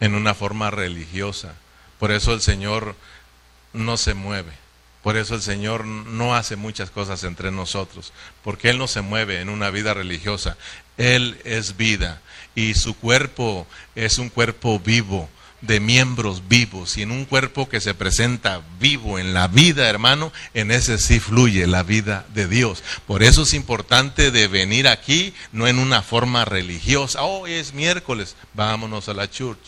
en una forma religiosa. Por eso el Señor no se mueve. Por eso el Señor no hace muchas cosas entre nosotros, porque Él no se mueve en una vida religiosa. Él es vida y su cuerpo es un cuerpo vivo, de miembros vivos, y en un cuerpo que se presenta vivo en la vida, hermano, en ese sí fluye la vida de Dios. Por eso es importante de venir aquí, no en una forma religiosa. Hoy es miércoles, vámonos a la church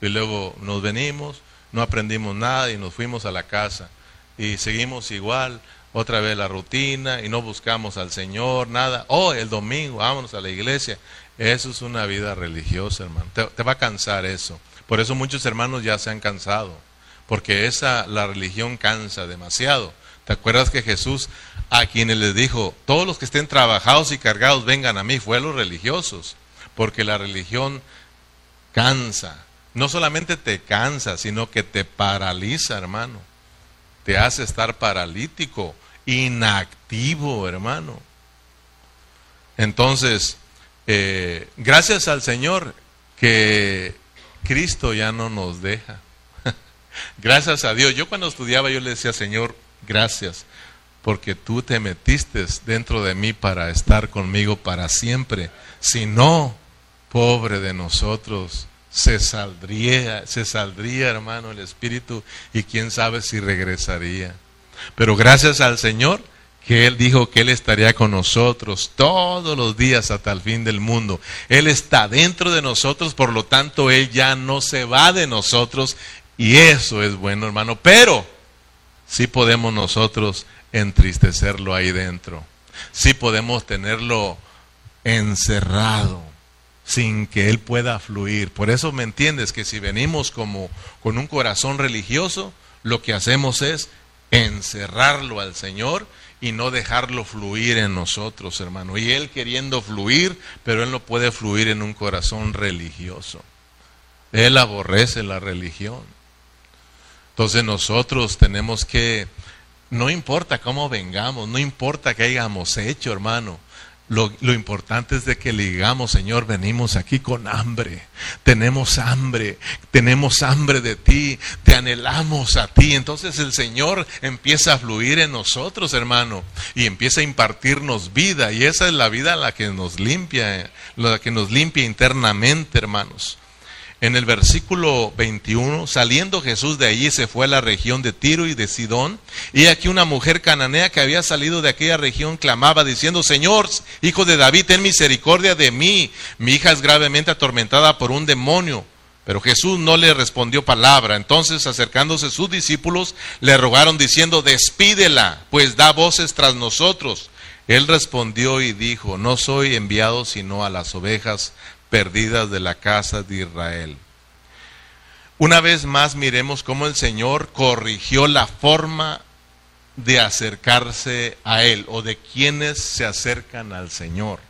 y luego nos venimos, no aprendimos nada y nos fuimos a la casa y seguimos igual, otra vez la rutina y no buscamos al Señor, nada. Oh, el domingo, vámonos a la iglesia. Eso es una vida religiosa, hermano. Te, va a cansar eso. Por eso muchos hermanos ya se han cansado, porque esa la religión cansa demasiado. ¿Te acuerdas que Jesús a quienes les dijo, todos los que estén trabajados y cargados vengan a mí, fue los religiosos, porque la religión cansa, no solamente te cansa, sino que te paraliza, hermano. Te hace estar paralítico, inactivo, hermano. Entonces, eh, gracias al Señor que Cristo ya no nos deja. gracias a Dios. Yo cuando estudiaba yo le decía, Señor, gracias, porque tú te metiste dentro de mí para estar conmigo para siempre. Si no, pobre de nosotros se saldría, se saldría, hermano, el espíritu y quién sabe si regresaría. Pero gracias al Señor que Él dijo que Él estaría con nosotros todos los días hasta el fin del mundo. Él está dentro de nosotros, por lo tanto Él ya no se va de nosotros y eso es bueno, hermano. Pero sí podemos nosotros entristecerlo ahí dentro. Sí podemos tenerlo encerrado sin que Él pueda fluir. Por eso me entiendes que si venimos como con un corazón religioso, lo que hacemos es encerrarlo al Señor y no dejarlo fluir en nosotros, hermano. Y Él queriendo fluir, pero Él no puede fluir en un corazón religioso. Él aborrece la religión. Entonces nosotros tenemos que, no importa cómo vengamos, no importa qué hayamos hecho, hermano, lo, importante es de que le digamos, Señor, venimos aquí con hambre, tenemos hambre, tenemos hambre de ti, te anhelamos a ti. Entonces el Señor empieza a fluir en nosotros, hermano, y empieza a impartirnos vida. Y esa es la vida la que nos limpia, la que nos limpia internamente, hermanos. En el versículo 21, saliendo Jesús de allí se fue a la región de Tiro y de Sidón, y aquí una mujer cananea que había salido de aquella región clamaba diciendo, Señor, hijo de David, ten misericordia de mí, mi hija es gravemente atormentada por un demonio. Pero Jesús no le respondió palabra. Entonces, acercándose sus discípulos, le rogaron diciendo, despídela, pues da voces tras nosotros. Él respondió y dijo, no soy enviado sino a las ovejas perdidas de la casa de Israel. Una vez más miremos cómo el Señor corrigió la forma de acercarse a Él o de quienes se acercan al Señor.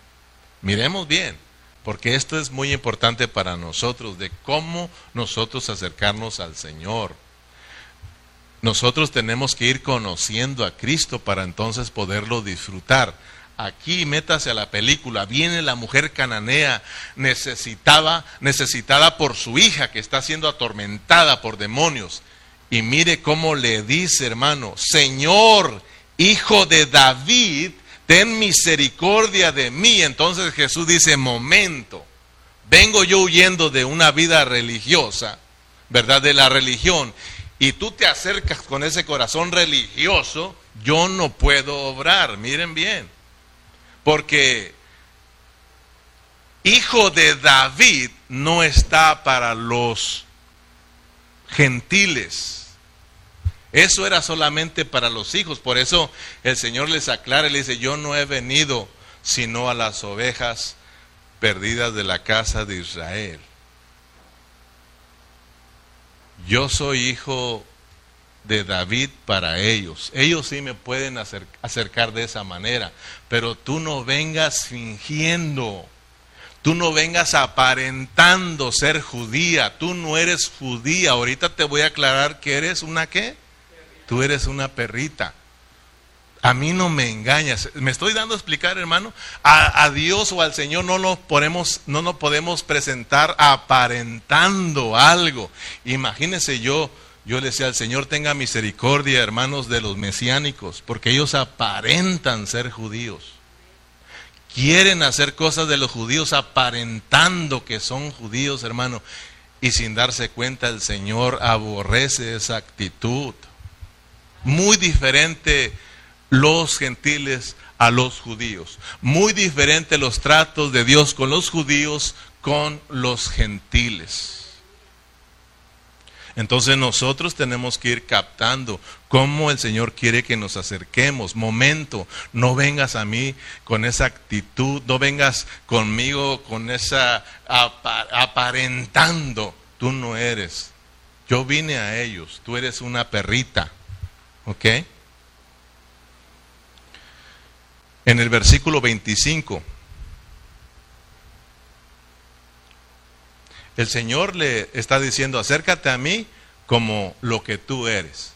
Miremos bien, porque esto es muy importante para nosotros, de cómo nosotros acercarnos al Señor. Nosotros tenemos que ir conociendo a Cristo para entonces poderlo disfrutar aquí métase a la película, viene la mujer cananea necesitaba, necesitada por su hija que está siendo atormentada por demonios. Y mire cómo le dice, hermano, Señor, hijo de David, ten misericordia de mí. Entonces Jesús dice, momento, vengo yo huyendo de una vida religiosa, ¿verdad? De la religión. Y tú te acercas con ese corazón religioso, yo no puedo obrar. Miren bien. Porque hijo de David no está para los gentiles. Eso era solamente para los hijos. Por eso el Señor les aclara y le dice, yo no he venido sino a las ovejas perdidas de la casa de Israel. Yo soy hijo de David para ellos. Ellos sí me pueden acercar de esa manera, pero tú no vengas fingiendo, tú no vengas aparentando ser judía, tú no eres judía. Ahorita te voy a aclarar que eres una qué? Tú eres una perrita. A mí no me engañas. Me estoy dando a explicar, hermano. A, Dios o al Señor no nos, podemos, no nos podemos presentar aparentando algo. Imagínese yo yo le decía al Señor, tenga misericordia, hermanos, de los mesiánicos, porque ellos aparentan ser judíos. Quieren hacer cosas de los judíos aparentando que son judíos, hermano. Y sin darse cuenta, el Señor aborrece esa actitud. Muy diferente los gentiles a los judíos. Muy diferente los tratos de Dios con los judíos con los gentiles. Entonces nosotros tenemos que ir captando cómo el Señor quiere que nos acerquemos. Momento, no vengas a mí con esa actitud, no vengas conmigo con esa aparentando. Tú no eres. Yo vine a ellos, tú eres una perrita. ¿Ok? En el versículo 25 El Señor le está diciendo, acércate a mí como lo que tú eres.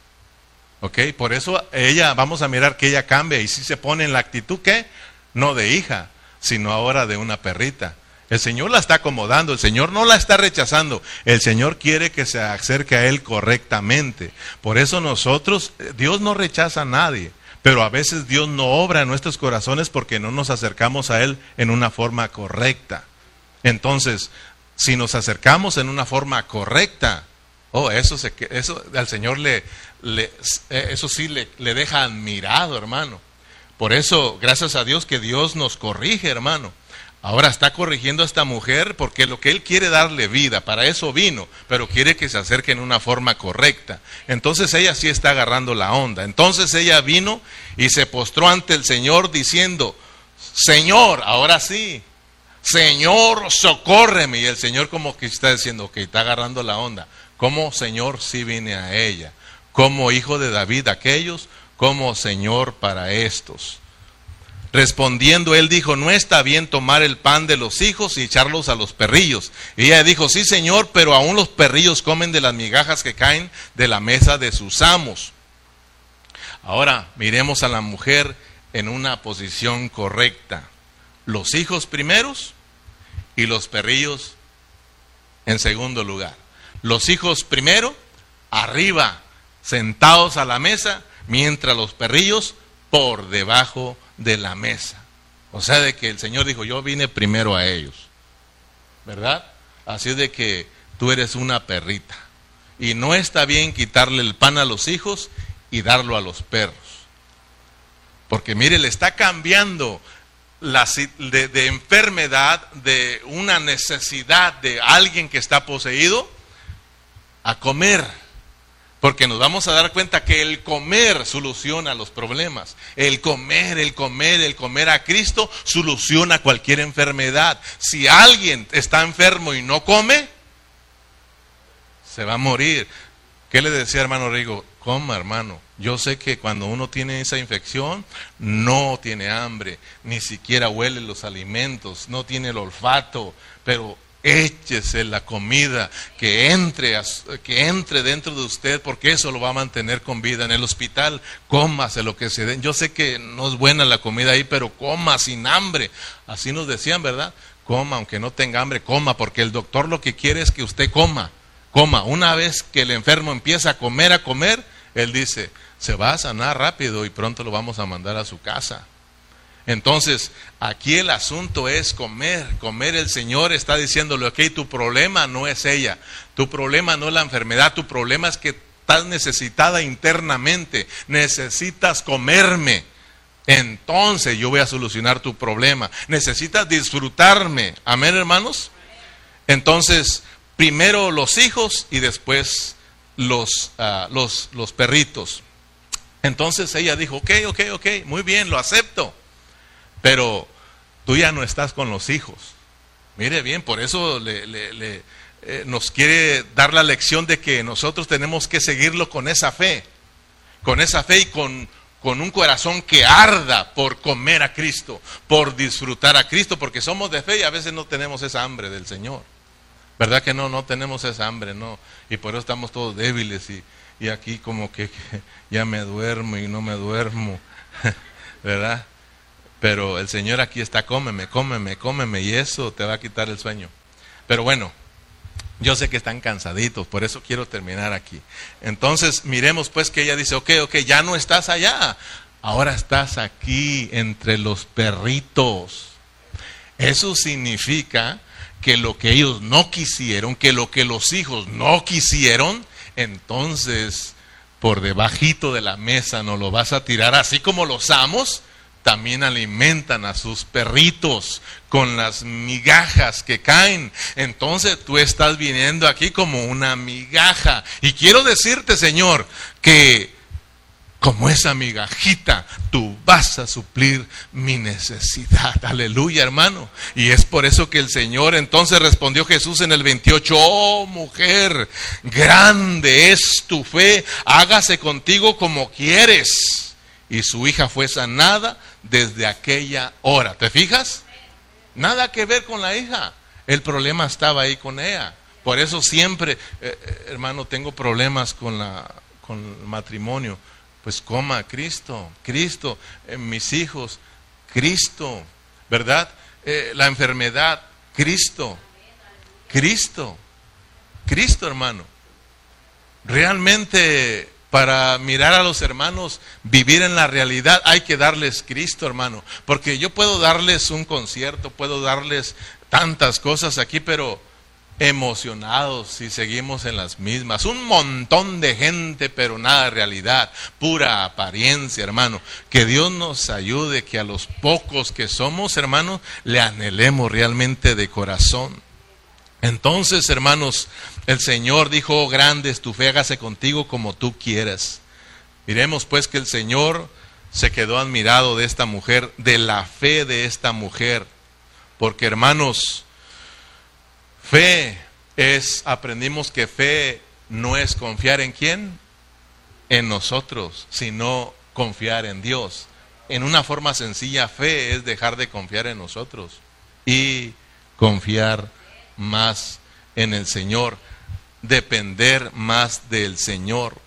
¿Ok? Por eso ella, vamos a mirar que ella cambia y si se pone en la actitud que no de hija, sino ahora de una perrita. El Señor la está acomodando, el Señor no la está rechazando, el Señor quiere que se acerque a Él correctamente. Por eso nosotros, Dios no rechaza a nadie, pero a veces Dios no obra en nuestros corazones porque no nos acercamos a Él en una forma correcta. Entonces, si nos acercamos en una forma correcta, oh, eso, se, eso al Señor le, eh, eso sí le, le deja admirado, hermano. Por eso, gracias a Dios que Dios nos corrige, hermano. Ahora está corrigiendo a esta mujer porque lo que Él quiere darle vida, para eso vino, pero quiere que se acerque en una forma correcta. Entonces ella sí está agarrando la onda. Entonces ella vino y se postró ante el Señor diciendo, Señor, ahora sí, Señor, socórreme. Y el Señor como que está diciendo, que está agarrando la onda. Como Señor sí vine a ella. Como hijo de David aquellos, como Señor para estos. Respondiendo él dijo, no está bien tomar el pan de los hijos y echarlos a los perrillos. Y ella dijo, sí señor, pero aún los perrillos comen de las migajas que caen de la mesa de sus amos. Ahora miremos a la mujer en una posición correcta. Los hijos primeros y los perrillos en segundo lugar. Los hijos primero, arriba, sentados a la mesa, mientras los perrillos por debajo de la mesa. O sea, de que el Señor dijo, yo vine primero a ellos. ¿Verdad? Así de que tú eres una perrita. Y no está bien quitarle el pan a los hijos y darlo a los perros. Porque mire, le está cambiando la, de, de enfermedad, de una necesidad de alguien que está poseído, a comer porque nos vamos a dar cuenta que el comer soluciona los problemas. El comer, el comer, el comer a Cristo soluciona cualquier enfermedad. Si alguien está enfermo y no come, se va a morir. ¿Qué le decía hermano Rigo? Coma, hermano. Yo sé que cuando uno tiene esa infección, no tiene hambre, ni siquiera huele los alimentos, no tiene el olfato, pero échese la comida, que entre, que entre dentro de usted, porque eso lo va a mantener con vida. En el hospital, cómase lo que se den. Yo sé que no es buena la comida ahí, pero coma sin hambre. Así nos decían, ¿verdad? Coma, aunque no tenga hambre, coma, porque el doctor lo que quiere es que usted coma, coma. Una vez que el enfermo empieza a comer, a comer, él dice, se va a sanar rápido y pronto lo vamos a mandar a su casa. Entonces, aquí el asunto es comer, comer. El Señor está diciéndole, ok, tu problema no es ella, tu problema no es la enfermedad, tu problema es que estás necesitada internamente, necesitas comerme. Entonces yo voy a solucionar tu problema. Necesitas disfrutarme. Amén, hermanos. Entonces, primero los hijos y después los, ah, los, los perritos. Entonces ella dijo, ok, ok, ok, muy bien, lo acepto. Pero tú ya no estás con los hijos. Mire bien, por eso le, eh, nos quiere dar la lección de que nosotros tenemos que seguirlo con esa fe, con esa fe y con, con un corazón que arda por comer a Cristo, por disfrutar a Cristo, porque somos de fe y a veces no tenemos esa hambre del Señor. ¿Verdad que no? No tenemos esa hambre, no. Y por eso estamos todos débiles y, y aquí como que ya me duermo y no me duermo. ¿Verdad? Pero el Señor aquí está, cómeme, cómeme, cómeme, y eso te va a quitar el sueño. Pero bueno, yo sé que están cansaditos, por eso quiero terminar aquí. Entonces, miremos pues que ella dice, ok, ok, ya no estás allá, ahora estás aquí entre los perritos. Eso significa que lo que ellos no quisieron, que lo que los hijos no quisieron, entonces por debajito de la mesa no lo vas a tirar así como los amos también alimentan a sus perritos con las migajas que caen. Entonces tú estás viniendo aquí como una migaja. Y quiero decirte, Señor, que como esa migajita, tú vas a suplir mi necesidad. Aleluya, hermano. Y es por eso que el Señor entonces respondió Jesús en el 28, oh mujer, grande es tu fe, hágase contigo como quieres y su hija fue sanada desde aquella hora. ¿Te fijas? Nada que ver con la hija. El problema estaba ahí con ella. Por eso siempre, eh, eh, hermano, tengo problemas con, la, con el matrimonio. Pues coma Cristo, Cristo, eh, mis hijos, Cristo, ¿verdad? la enfermedad, Cristo, Cristo, Cristo, hermano. Realmente para mirar a los hermanos, vivir en la realidad, hay que darles Cristo, hermano. Porque yo puedo darles un concierto, puedo darles tantas cosas aquí, pero emocionados si seguimos en las mismas. Un montón de gente, pero nada realidad, pura apariencia, hermano. Que Dios nos ayude, que a los pocos que somos, hermanos, le anhelemos realmente de corazón. Entonces, hermanos, el Señor dijo, oh, grande tu fe, hágase contigo como tú quieras. Miremos pues que el Señor se quedó admirado de esta mujer, de la fe de esta mujer. Porque hermanos, fe es, aprendimos que fe no es confiar en quién, en nosotros, sino confiar en Dios. en una forma sencilla, fe es dejar de confiar en nosotros y confiar más en el Señor, depender más del Señor.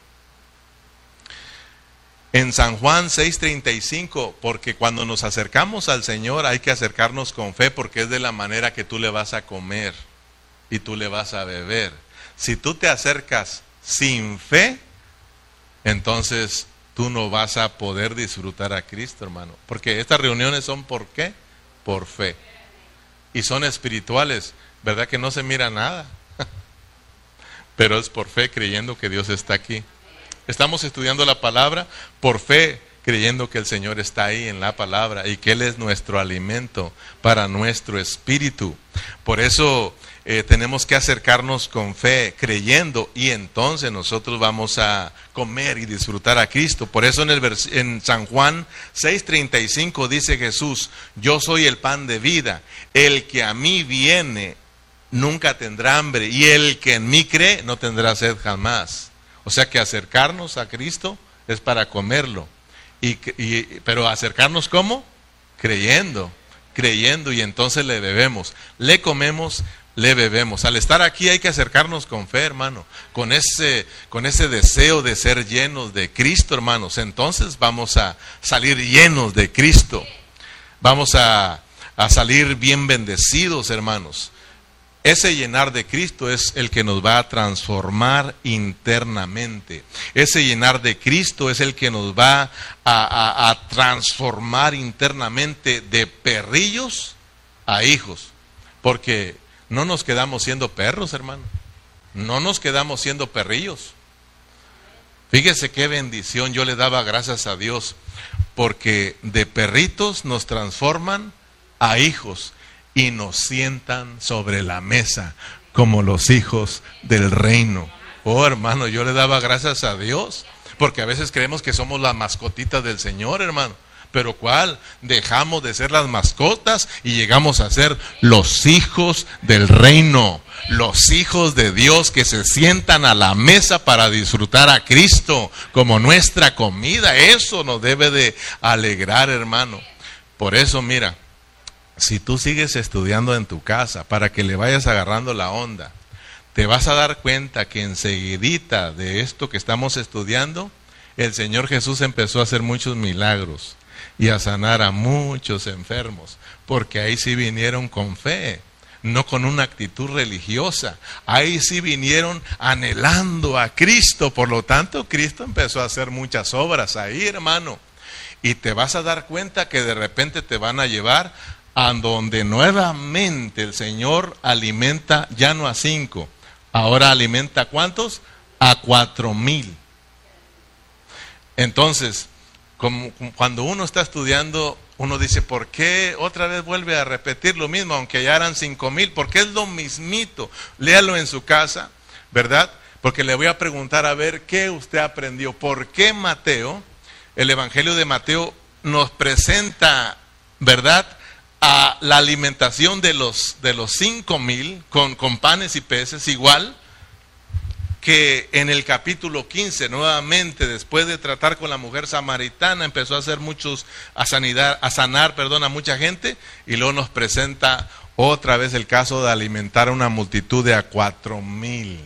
En San Juan 6:35, porque cuando nos acercamos al Señor hay que acercarnos con fe porque es de la manera que tú le vas a comer y tú le vas a beber. Si tú te acercas sin fe, entonces tú no vas a poder disfrutar a Cristo, hermano. Porque estas reuniones son por qué? Por fe. Y son espirituales, ¿verdad que no se mira nada? Pero es por fe creyendo que Dios está aquí. Estamos estudiando la palabra por fe, creyendo que el Señor está ahí en la palabra y que Él es nuestro alimento para nuestro espíritu. Por eso eh, tenemos que acercarnos con fe, creyendo, y entonces nosotros vamos a comer y disfrutar a Cristo. Por eso en, el en San Juan 6:35 dice Jesús, yo soy el pan de vida, el que a mí viene nunca tendrá hambre, y el que en mí cree no tendrá sed jamás. O sea que acercarnos a Cristo es para comerlo. Y, pero acercarnos cómo? Creyendo, creyendo y entonces le bebemos. Le comemos, le bebemos. Al estar aquí hay que acercarnos con fe, hermano, con ese, con ese deseo de ser llenos de Cristo, hermanos. Entonces vamos a salir llenos de Cristo. Vamos a, a salir bien bendecidos, hermanos. Ese llenar de Cristo es el que nos va a transformar internamente. Ese llenar de Cristo es el que nos va a, transformar internamente de perrillos a hijos. Porque no nos quedamos siendo perros, hermano. No nos quedamos siendo perrillos. Fíjese qué bendición. Yo le daba gracias a Dios porque de perritos nos transforman a hijos y nos sientan sobre la mesa como los hijos del reino. Oh hermano, yo le daba gracias a Dios, porque a veces creemos que somos las mascotitas del Señor, hermano. Pero ¿cuál? Dejamos de ser las mascotas y llegamos a ser los hijos del reino, los hijos de Dios que se sientan a la mesa para disfrutar a Cristo como nuestra comida. Eso nos debe de alegrar, hermano. Por eso, mira, si tú sigues estudiando en tu casa para que le vayas agarrando la onda, te vas a dar cuenta que enseguidita de esto que estamos estudiando, el Señor Jesús empezó a hacer muchos milagros y a sanar a muchos enfermos, porque ahí sí vinieron con fe, no con una actitud religiosa, ahí sí vinieron anhelando a Cristo, por lo tanto Cristo empezó a hacer muchas obras ahí, hermano, y te vas a dar cuenta que de repente te van a llevar a donde nuevamente el Señor alimenta ya no a cinco, ahora alimenta a cuántos? A cuatro mil. Entonces, como, cuando uno está estudiando, uno dice, ¿por qué otra vez vuelve a repetir lo mismo, aunque ya eran cinco mil? Porque es lo mismito. Léalo en su casa, ¿verdad? Porque le voy a preguntar a ver qué usted aprendió. ¿Por qué Mateo, el Evangelio de Mateo, nos presenta, ¿verdad? a la alimentación de los, de los cinco mil con, con panes y peces, igual que en el capítulo 15, nuevamente, después de tratar con la mujer samaritana, empezó a hacer muchos, a, sanidad, a sanar, perdón, a mucha gente, y luego nos presenta otra vez el caso de alimentar a una multitud de a cuatro mil.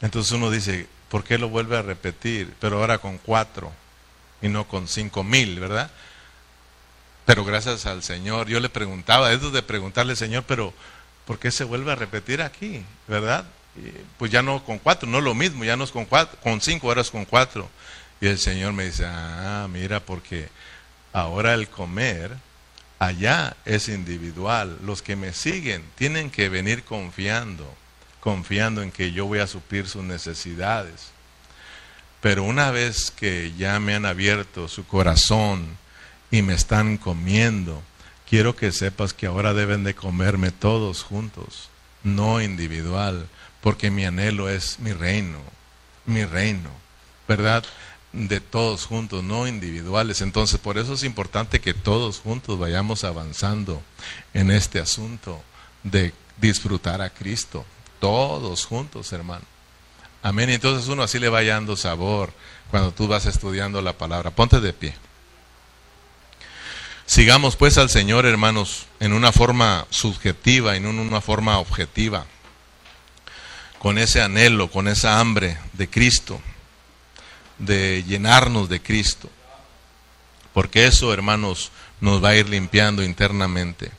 Entonces uno dice, ¿por qué lo vuelve a repetir? Pero ahora con cuatro y no con cinco mil, ¿verdad? Pero gracias al Señor, yo le preguntaba, es de preguntarle, Señor, pero ¿por qué se vuelve a repetir aquí? ¿Verdad? Pues ya no con cuatro, no lo mismo, ya no es con cuatro, con cinco horas con cuatro. Y el Señor me dice, ah, mira, porque ahora el comer allá es individual. Los que me siguen tienen que venir confiando, confiando en que yo voy a suplir sus necesidades. Pero una vez que ya me han abierto su corazón, y me están comiendo. Quiero que sepas que ahora deben de comerme todos juntos, no individual, porque mi anhelo es mi reino, mi reino, ¿verdad? De todos juntos, no individuales. Entonces, por eso es importante que todos juntos vayamos avanzando en este asunto de disfrutar a Cristo, todos juntos, hermano. Amén. Entonces uno así le va dando sabor cuando tú vas estudiando la palabra. Ponte de pie. Sigamos pues al Señor, hermanos, en una forma subjetiva y en una forma objetiva, con ese anhelo, con esa hambre de Cristo, de llenarnos de Cristo, porque eso, hermanos, nos va a ir limpiando internamente.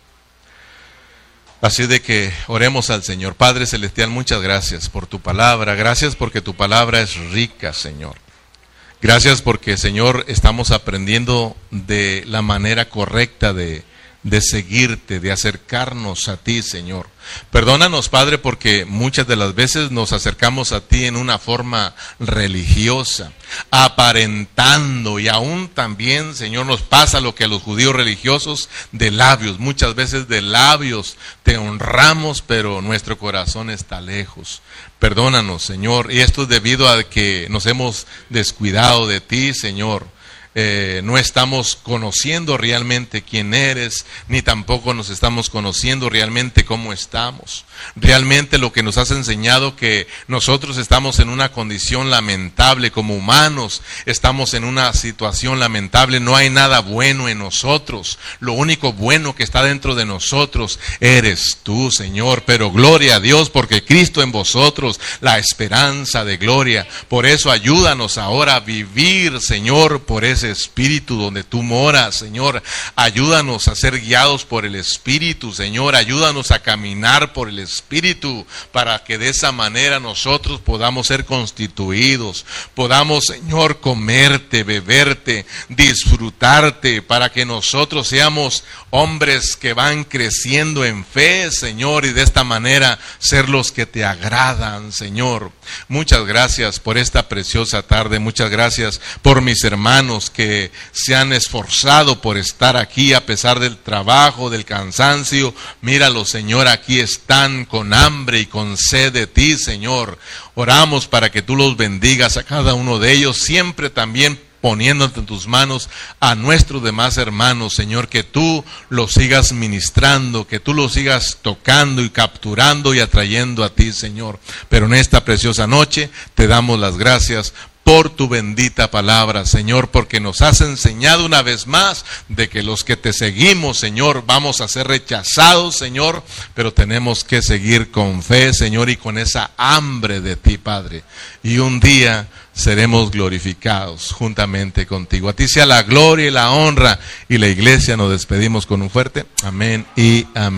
Así de que oremos al Señor. Padre Celestial, muchas gracias por tu palabra. Gracias porque tu palabra es rica, Señor. Gracias porque, Señor, estamos aprendiendo de la manera correcta de, de seguirte, de acercarnos a ti, Señor. Perdónanos, Padre, porque muchas de las veces nos acercamos a ti en una forma religiosa, aparentando, y aún también, Señor, nos pasa lo que a los judíos religiosos de labios, muchas veces de labios te honramos, pero nuestro corazón está lejos. Perdónanos, Señor, y esto es debido a que nos hemos descuidado de ti, Señor. Eh, no estamos conociendo realmente quién eres, ni tampoco nos estamos conociendo realmente cómo estamos. Realmente lo que nos has enseñado que nosotros estamos en una condición lamentable como humanos, estamos en una situación lamentable, no hay nada bueno en nosotros. Lo único bueno que está dentro de nosotros eres tú, Señor. Pero gloria a Dios porque Cristo en vosotros, la esperanza de gloria. Por eso ayúdanos ahora a vivir, Señor, por Espíritu donde tú moras, Señor. Ayúdanos a ser guiados por el Espíritu, Señor. Ayúdanos a caminar por el Espíritu para que de esa manera nosotros podamos ser constituidos, podamos, Señor, comerte, beberte, disfrutarte, para que nosotros seamos hombres que van creciendo en fe, Señor, y de esta manera ser los que te agradan, Señor. Muchas gracias por esta preciosa tarde, muchas gracias por mis hermanos que se han esforzado por estar aquí a pesar del trabajo, del cansancio. Míralo, Señor, aquí están con hambre y con sed de ti, Señor. Oramos para que tú los bendigas a cada uno de ellos, siempre también poniéndote en tus manos a nuestros demás hermanos, Señor, que tú los sigas ministrando, que tú los sigas tocando y capturando y atrayendo a ti, Señor. Pero en esta preciosa noche te damos las gracias por tu bendita palabra, Señor, porque nos has enseñado una vez más de que los que te seguimos, Señor, vamos a ser rechazados, Señor, pero tenemos que seguir con fe, Señor, y con esa hambre de ti, Padre. Y un día seremos glorificados juntamente contigo. A ti sea la gloria y la honra y la iglesia nos despedimos con un fuerte amén y amén.